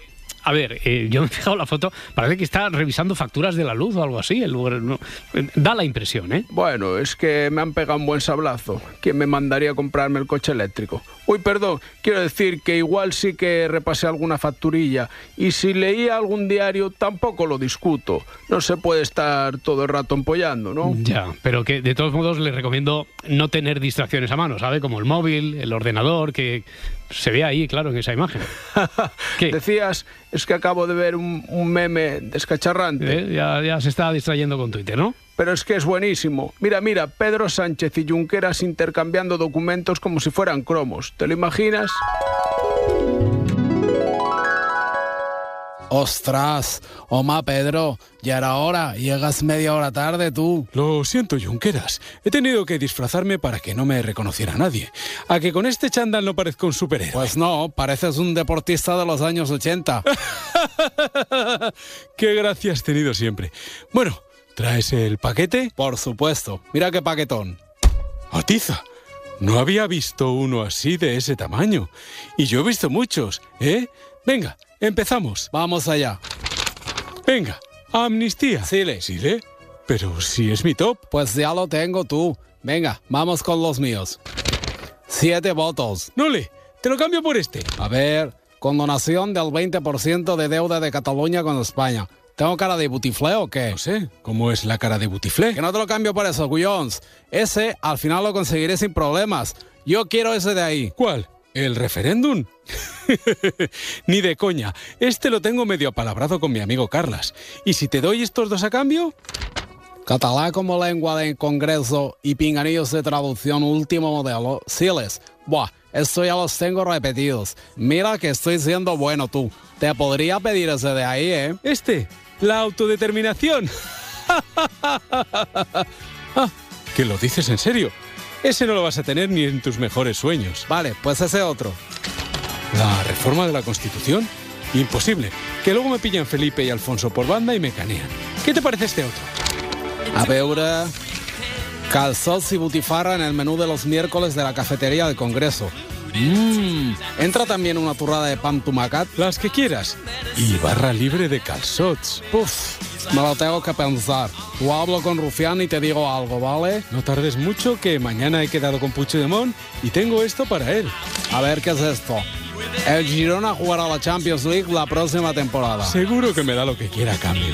A ver, eh, yo me he fijado la foto, parece que está revisando facturas de la luz o algo así. El lugar, no, eh, da la impresión, ¿eh? Bueno, es que me han pegado un buen sablazo. ¿Quién me mandaría a comprarme el coche eléctrico? Uy, perdón, quiero decir que igual sí que repasé alguna facturilla. Y si leía algún diario, tampoco lo discuto. No se puede estar todo el rato empollando, ¿no? Ya, pero que de todos modos les recomiendo no tener distracciones a mano, ¿sabe? Como el móvil, el ordenador, que se ve ahí, claro, en esa imagen. Decías, es que acabo de ver un, un meme descacharrante. Eh, Ya, ya se está distrayendo con Twitter, ¿no? Pero es que es buenísimo. Mira, mira, Pedro Sánchez y Junqueras intercambiando documentos como si fueran cromos. ¿Te lo imaginas? Ostras, Oma Pedro, ya era hora, llegas media hora tarde tú. Lo siento, Junqueras. He tenido que disfrazarme para que no me reconociera nadie. A que con este chándal no parezco un superhéroe. Pues no, pareces un deportista de los años 80. Qué gracia has tenido siempre. Bueno, ¿traes el paquete? Por supuesto. Mira qué paquetón. Atiza. No había visto uno así de ese tamaño. Y yo he visto muchos, ¿eh? Venga, empezamos. Vamos allá. Venga, amnistía. Sile. ¿Sile? Pero si es mi top. Pues ya lo tengo tú. Venga, vamos con los míos. Siete votos. Nole, te lo cambio por este. A ver, condonación del 20% de deuda de Cataluña con España. ¿Tengo cara de butiflé o qué? No sé, ¿cómo es la cara de butiflé? Que no te lo cambio por eso, Guillons. Ese al final lo conseguiré sin problemas. Yo quiero ese de ahí. ¿Cuál? ¿El referéndum? Ni de coña. Este lo tengo medio apalabrado con mi amigo Carlas. ¿Y si te doy estos dos a cambio? Catalá como lengua de congreso y pinganillos de traducción último modelo. Siles. Buah, esto ya los tengo repetidos. Mira que estoy siendo bueno tú. Te podría pedir ese de ahí, ¿eh? Este, la autodeterminación. ah, que lo dices en serio. Ese no lo vas a tener ni en tus mejores sueños. Vale, pues ese otro. ¿La reforma de la Constitución? Imposible. Que luego me pillan Felipe y Alfonso por banda y me canean. ¿Qué te parece este otro? A veure... Calzots y butifarra en el menú de los miércoles de la cafetería del Congreso. Mmm, entra también una turrada de pan tumacat. Las que quieras. Y barra libre de calzots. Puf, me lo tengo que pensar. Hablo con Rufián y te digo algo, ¿vale? No tardes mucho que mañana he quedado con Puigdemont y tengo esto para él. A ver, ¿qué es esto? El Girona jugará la Champions League la próxima temporada. Seguro que me da lo que quiera a cambio.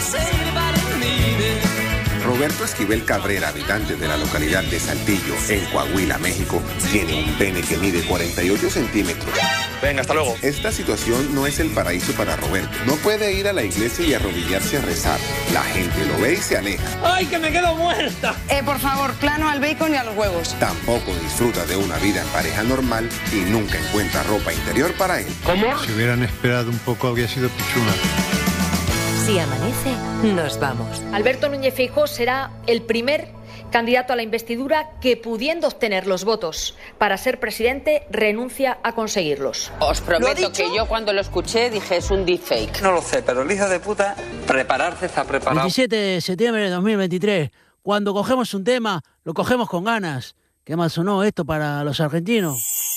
Roberto Esquivel Cabrera, habitante de la localidad de Saltillo, en Coahuila, México, tiene un pene que mide 48 centímetros. Venga, hasta luego. Esta situación no es el paraíso para Roberto. No puede ir a la iglesia y arrodillarse a rezar. La gente lo ve y se aleja. ¡Ay, que me quedo muerta! Eh, por favor, plano al bacon y a los huevos. Tampoco disfruta de una vida en pareja normal y nunca encuentra ropa interior para él. Si hubieran esperado un poco habría sido pichuna. Si amanece, nos vamos. Alberto Núñez Feijóo será el primer candidato a la investidura que pudiendo obtener los votos para ser presidente renuncia a conseguirlos. Os prometo que yo cuando lo escuché dije es un deepfake. No lo sé, pero el hijo de puta, prepararse está preparado. 27 de septiembre de 2023. Cuando cogemos un tema, lo cogemos con ganas. ¿Qué más sonó esto para los argentinos?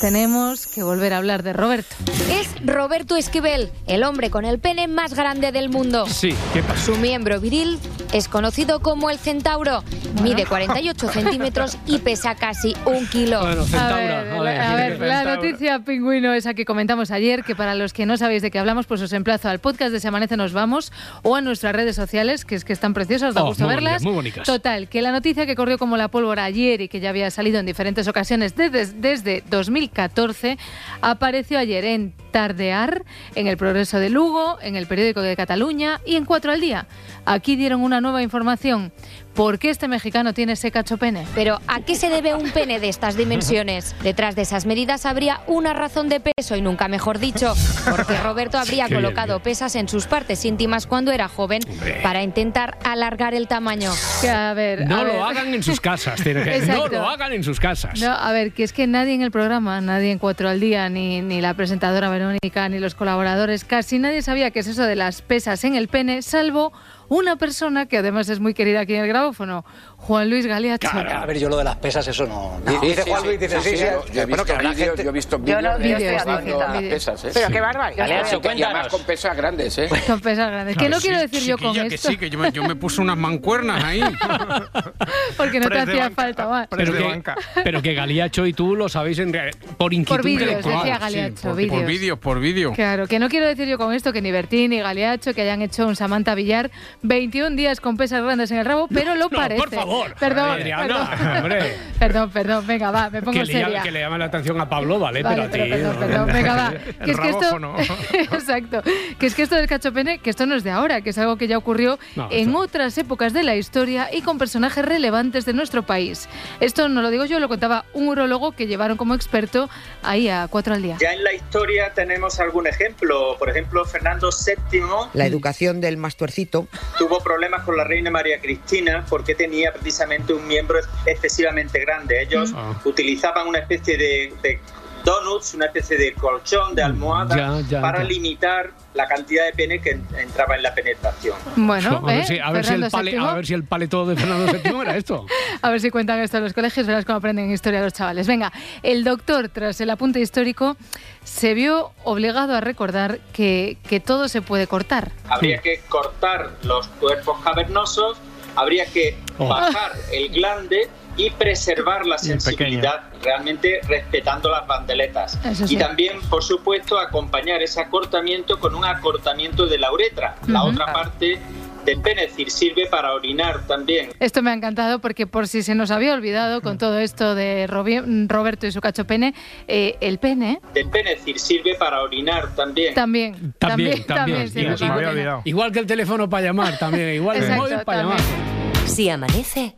Tenemos que volver a hablar de Roberto. Es Roberto Esquivel, el hombre con el pene más grande del mundo. Sí, ¿qué pasa? Su miembro viril es conocido como el centauro. Mide 48 centímetros y pesa casi un kilo. Bueno, A ver, a ver, a ver, la noticia pingüino esa que comentamos ayer, que para los que no sabéis de qué hablamos, pues os emplazo al podcast de Se Amanece Nos Vamos o a nuestras redes sociales, que es que están preciosas, da Oh, gusto muy verlas. bonitas, muy bonitas. Total, que la noticia que corrió como la pólvora ayer y que ya había salido en diferentes ocasiones desde, desde 2014, apareció ayer en Tardear, en el Progreso de Lugo, en el Periódico de Cataluña y en Cuatro al Día. Aquí dieron una nueva información. ¿Por qué este mexicano tiene ese cachopene? Pero ¿a qué se debe un pene de estas dimensiones? Detrás de esas medidas habría una razón de peso y nunca mejor dicho, porque Roberto habría Qué bien, colocado pesas en sus partes íntimas cuando era joven para intentar alargar el tamaño. Que, a ver, No a lo ver. hagan en sus casas. tiene que- no lo hagan en sus casas. No, a ver, que es que nadie en el programa, nadie en Cuatro al Día, ni, ni la presentadora Verónica, ni los colaboradores, casi nadie sabía qué es eso de las pesas en el pene, salvo una persona que además es muy querida aquí en el grabófono, Juan Luis Galiacho. A ver, yo lo de las pesas, eso no. Dice sí, Juan Luis, dice sí, sí, yo- he Bueno, visto que vídeos, gente- yo he visto Yo vídeos no- de vídeos, vídeos, las vídeos. pesas, ¿eh? Pero qué bárbaro. Galeacho, y además con pesas grandes, ¿eh? Con pesas grandes. Que no quiero decir yo con que esto, sí, que yo me, yo me puse unas mancuernas ahí. porque no te hacía banca. falta más. Pero que, pero que Galiacho y tú lo sabéis en por inquietud vídeos, intelectual. decía por, vídeos. por vídeos, por vídeo. Claro, que no quiero decir yo con esto que ni Bertín ni Galeacho que hayan hecho un Samantha Villar 21 días con pesas grandes en el rabo, pero lo no, parece. por favor. Perdón, Adriana, perdón. hombre. perdón, perdón, venga, va, me pongo Que le, llama, seria. que le llama la atención a Pablo, ¿vale? Vale, pero a ti. perdón, ¿no? perdón, venga, va. Que es que esto, exacto, que es que esto del cachopene, que esto no es de ahora, que es algo que ya ocurrió No, en esto- otras épocas de la historia y con personajes relevantes de nuestro país. Esto no lo digo yo, lo contaba un urologo que llevaron como experto ahí a cuatro al día. Ya en la historia tenemos algún ejemplo. Por ejemplo, Fernando VII La educación del mastuercito. Tuvo problemas con la reina María Cristina porque tenía precisamente un miembro excesivamente grande. Ellos Ah. utilizaban una especie de, de donuts, una especie de colchón, de almohada, Ya, ya, para ya. limitar la cantidad de pene que en- entraba en la penetración. Bueno, a, ver ¿eh? si, a, ver si el pale, VII. a ver si el paleto de Fernando VII era esto. A ver si cuentan esto en los colegios, verás cómo aprenden historia los chavales. Venga, el doctor, tras el apunte histórico, se vio obligado a recordar que, que todo se puede cortar. Habría que cortar los cuerpos cavernosos, habría que Oh. bajar el glande y preservar la el sensibilidad, realmente respetando las bandeletas. Eso sí. Y también, por supuesto, acompañar ese acortamiento con un acortamiento de la uretra, la Ujú. otra parte del pene, es decir, sirve para orinar también. Esto me ha encantado porque por si se nos había olvidado con todo esto de Robi- Roberto y su cachopene, eh, el pene Del pene, es decir, sirve para orinar también. también, También, también. se nos Igual-. Igual que el teléfono para llamar, también. Igual el Exacto, móvil para llamar. también. Si amanece,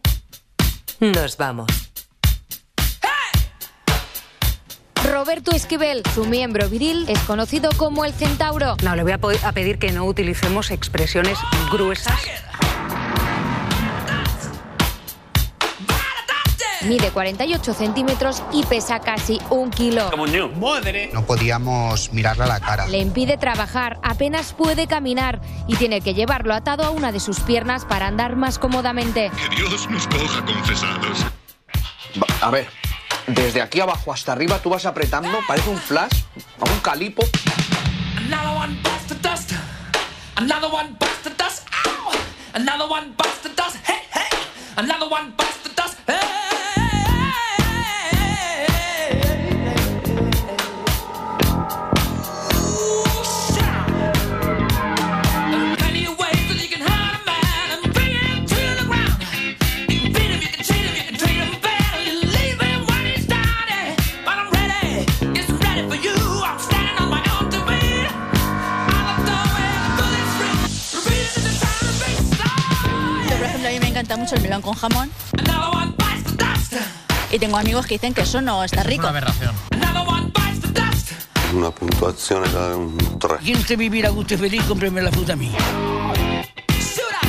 nos vamos. Roberto Esquivel, su miembro viril, es conocido como el centauro. No, le voy a, pedir que no utilicemos expresiones gruesas. Mide 48 centímetros y pesa casi un kilo. No podíamos mirarle a la cara. Le impide trabajar, apenas puede caminar y tiene que llevarlo atado a una de sus piernas para andar más cómodamente. Que Dios nos coja confesados. A ver, desde aquí abajo hasta arriba tú vas apretando, parece un flash, a un calipo. Another one bites the dust. Another one bites the dust. Ow! Another one bites the dust. Hey, hey! Another one bites the dust. Hey! Mucho el melón con jamón. Y tengo amigos que dicen que eso no está rico. aberración. Una puntuazione da un 3. ¿Quién quiere vivir a gusto y feliz? Cómpreme la fruta a mí.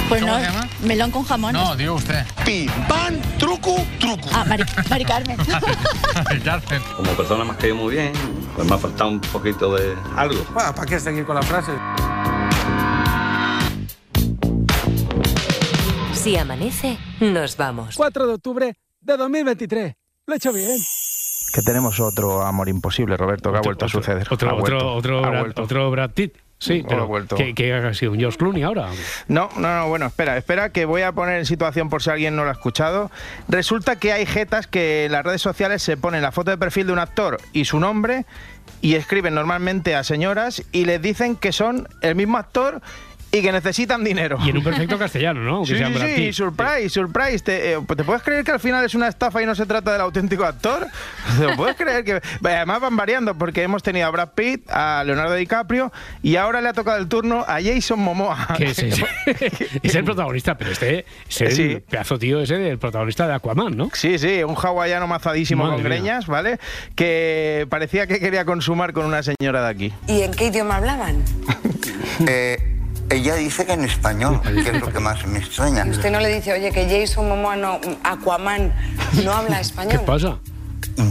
Pues ¿Cómo no, se llama? melón con jamón. No, digo usted. Pi, pan, truco, truco. Ah, Mari, Mari Carmen. Como persona me has caído muy bien, pues me ha faltado un poquito de algo. ¿Para qué seguir con la frase? Si amanece, nos vamos. 4 de octubre de 2023. Lo he hecho bien. Que tenemos otro amor imposible, Roberto, que ha vuelto a suceder. Otro, Ha vuelto, otro, otro, ha Brad, vuelto. otro Brad Pitt. Sí, Ha pero vuelto. que, que ha sido un George Clooney ahora. No, no, no, bueno, espera, espera, que voy a poner en situación por si alguien no lo ha escuchado. Resulta que hay jetas que en las redes sociales se ponen la foto de perfil de un actor y su nombre y escriben normalmente a señoras y les dicen que son el mismo actor y que necesitan dinero. Y en un perfecto castellano, ¿no? Sí, sea sí, surprise, surprise. ¿Te, eh, ¿te puedes creer que al final es una estafa y no se trata del auténtico actor? ¿Te lo puedes creer que.? Además van variando porque hemos tenido a Brad Pitt, a Leonardo DiCaprio y ahora le ha tocado el turno a Jason Momoa. Que es, es- es el protagonista, pero este es el Sí. pedazo tío ese del protagonista de Aquaman, ¿no? Sí, sí, un hawaiano mazadísimo Madre con mía. greñas, ¿vale? Que parecía que quería consumar con una señora de aquí. ¿Y en qué idioma hablaban? Eh, ella dice que en español, que es lo que más me extraña. Usted no le dice, oye, que Jason Momoa no, Aquaman no habla español. pasa?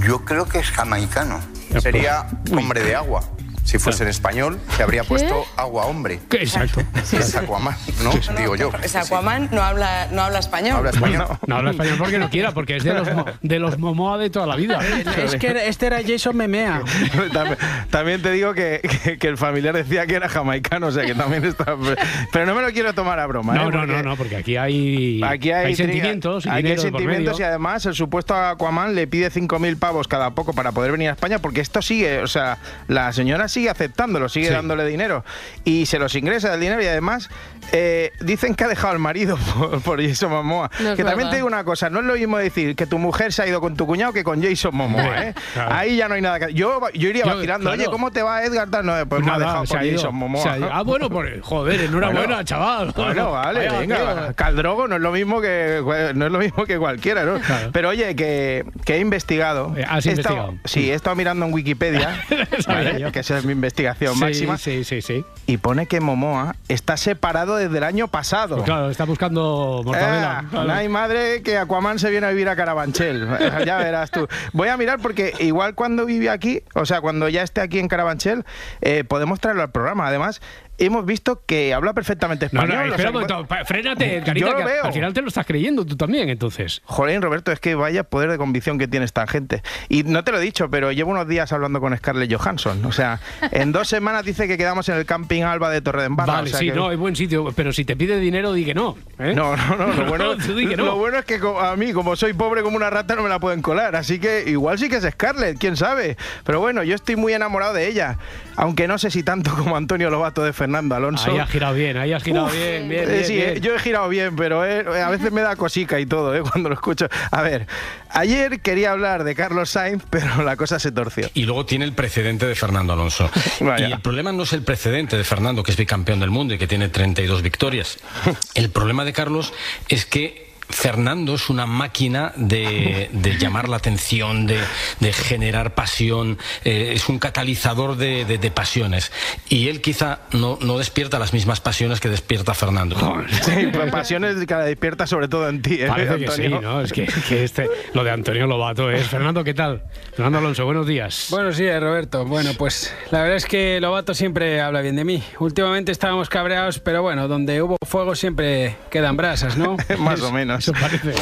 Yo creo que es jamaicano. Sería hombre de agua. Si fuese en español, se habría puesto agua hombre. Exacto. Es Aquaman, ¿no? Digo yo. O sea, Aquaman no habla, no habla español. Habla español. No habla español porque no quiera, porque es de los, mo- de los Momoa de toda la vida. Es que este era Jason Memea. también, también te digo que, que- que el familiar decía que era jamaicano, o sea que también está. Pero no me lo quiero tomar a broma. No, ¿eh? no, no, no, porque aquí hay, Aquí hay, intriga, sentimientos y aquí hay sentimientos y además el supuesto Aquaman le pide 5.000 pavos cada poco para poder venir a España porque esto sigue, o sea, la señora sigue aceptándolo, sigue Sí. dándole dinero y se los ingresa el dinero y además eh, dicen que ha dejado al marido por, por Jason Momoa. No que también verdad. te digo una cosa, no es lo mismo decir que tu mujer se ha ido con tu cuñado que con Jason Momoa, ¿eh? Claro. Ahí ya no hay nada que... Yo, yo iría Yo, vacilando, claro. oye, ¿cómo te va Edgar? No, pues me ha Nada, dejado por ha Jason Momoa. ha. Ah, bueno, por, joder, enhorabuena, Bueno, chaval. Bueno, vale, venga, tío. Caldrogo no es lo mismo que no es lo mismo que cualquiera, ¿no? Claro. Pero oye, que, que he investigado. Eh, has He estado- investigado. sí, he estado mirando en Wikipedia, que esa es mi investigación Sí, máxima, Sí, sí, sí. y pone que Momoa está separado desde el año pasado. Pues claro, está buscando mortadela. Eh, Claro. no hay madre que Aquaman se viene a vivir a Carabanchel. Ya verás tú. Voy a mirar porque igual cuando vive aquí, o sea, cuando ya esté aquí en Carabanchel, eh, podemos traerlo al programa. Además, hemos visto que habla perfectamente No, español. no, o espera sea, un momento, pa- frénate, Yo Carita, lo veo. al final te lo estás creyendo tú también, entonces. Jolín, Roberto, es que vaya poder de convicción que tiene esta gente. Y no te lo he dicho, pero llevo unos días hablando con Scarlett Johansson. O sea, en dos semanas dice que quedamos en el camping Alba de Torredembarra. Vale, o sea sí, que- no, es buen sitio, pero si te pide dinero, di que no. ¿eh? No, no, no. Lo bueno, no. lo bueno es que a mí, como soy pobre como una rata, no me la pueden colar. Así que igual sí que es Scarlett, quién sabe. Pero bueno, yo estoy muy enamorado de ella. Aunque no sé si tanto como Antonio Lobato de Fernando Alonso. Ahí has girado bien, ahí has girado Uf, bien, bien, eh, bien, sí, bien. eh, yo he girado bien, pero eh, a veces me da cosica y todo, eh, cuando lo escucho. A ver, ayer quería hablar de Carlos Sainz, pero la cosa se torció. Y luego tiene el precedente de Fernando Alonso. Vaya. Y el problema no es el precedente de Fernando, que es bicampeón del mundo y que tiene 32 victorias. El problema de Carlos es que Fernando es una máquina de, de llamar la atención, de, de generar pasión, eh, es un catalizador de, de- de pasiones. Y él quizá no, no despierta las mismas pasiones que despierta Fernando. Sí, pues pasiones que la despierta sobre todo en ti, ¿eh, Parece que sí, Antonio? ¿no? Es que, que este, lo de Antonio Lobato es. Fernando, ¿qué tal? Fernando Alonso, buenos días. Buenos días, Roberto. Bueno, pues la verdad es que Lobato siempre habla bien de mí. Últimamente estábamos cabreados, pero bueno, donde hubo fuego siempre quedan brasas, ¿no? Más o menos. Eso parece.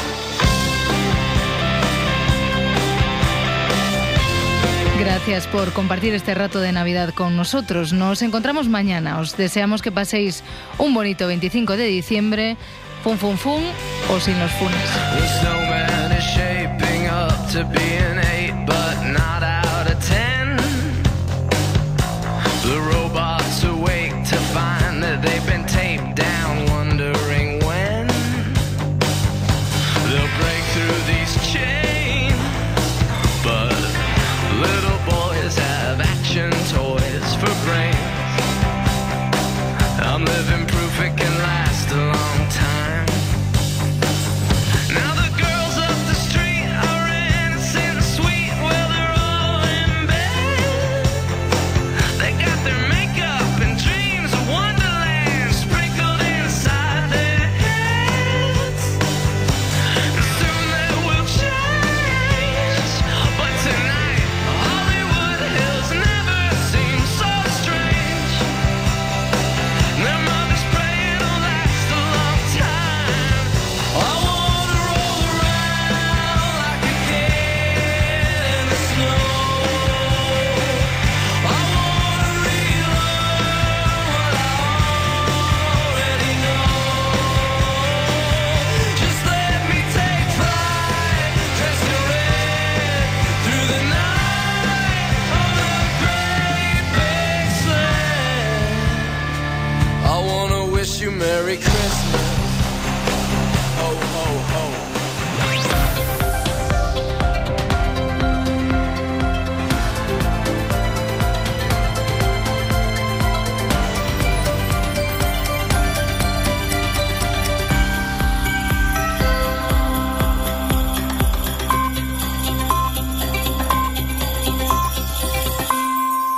Gracias por compartir este rato de Navidad con nosotros. Nos encontramos mañana. Os deseamos que paséis un bonito 25 de diciembre. Fun, fun, fun o sin los funes.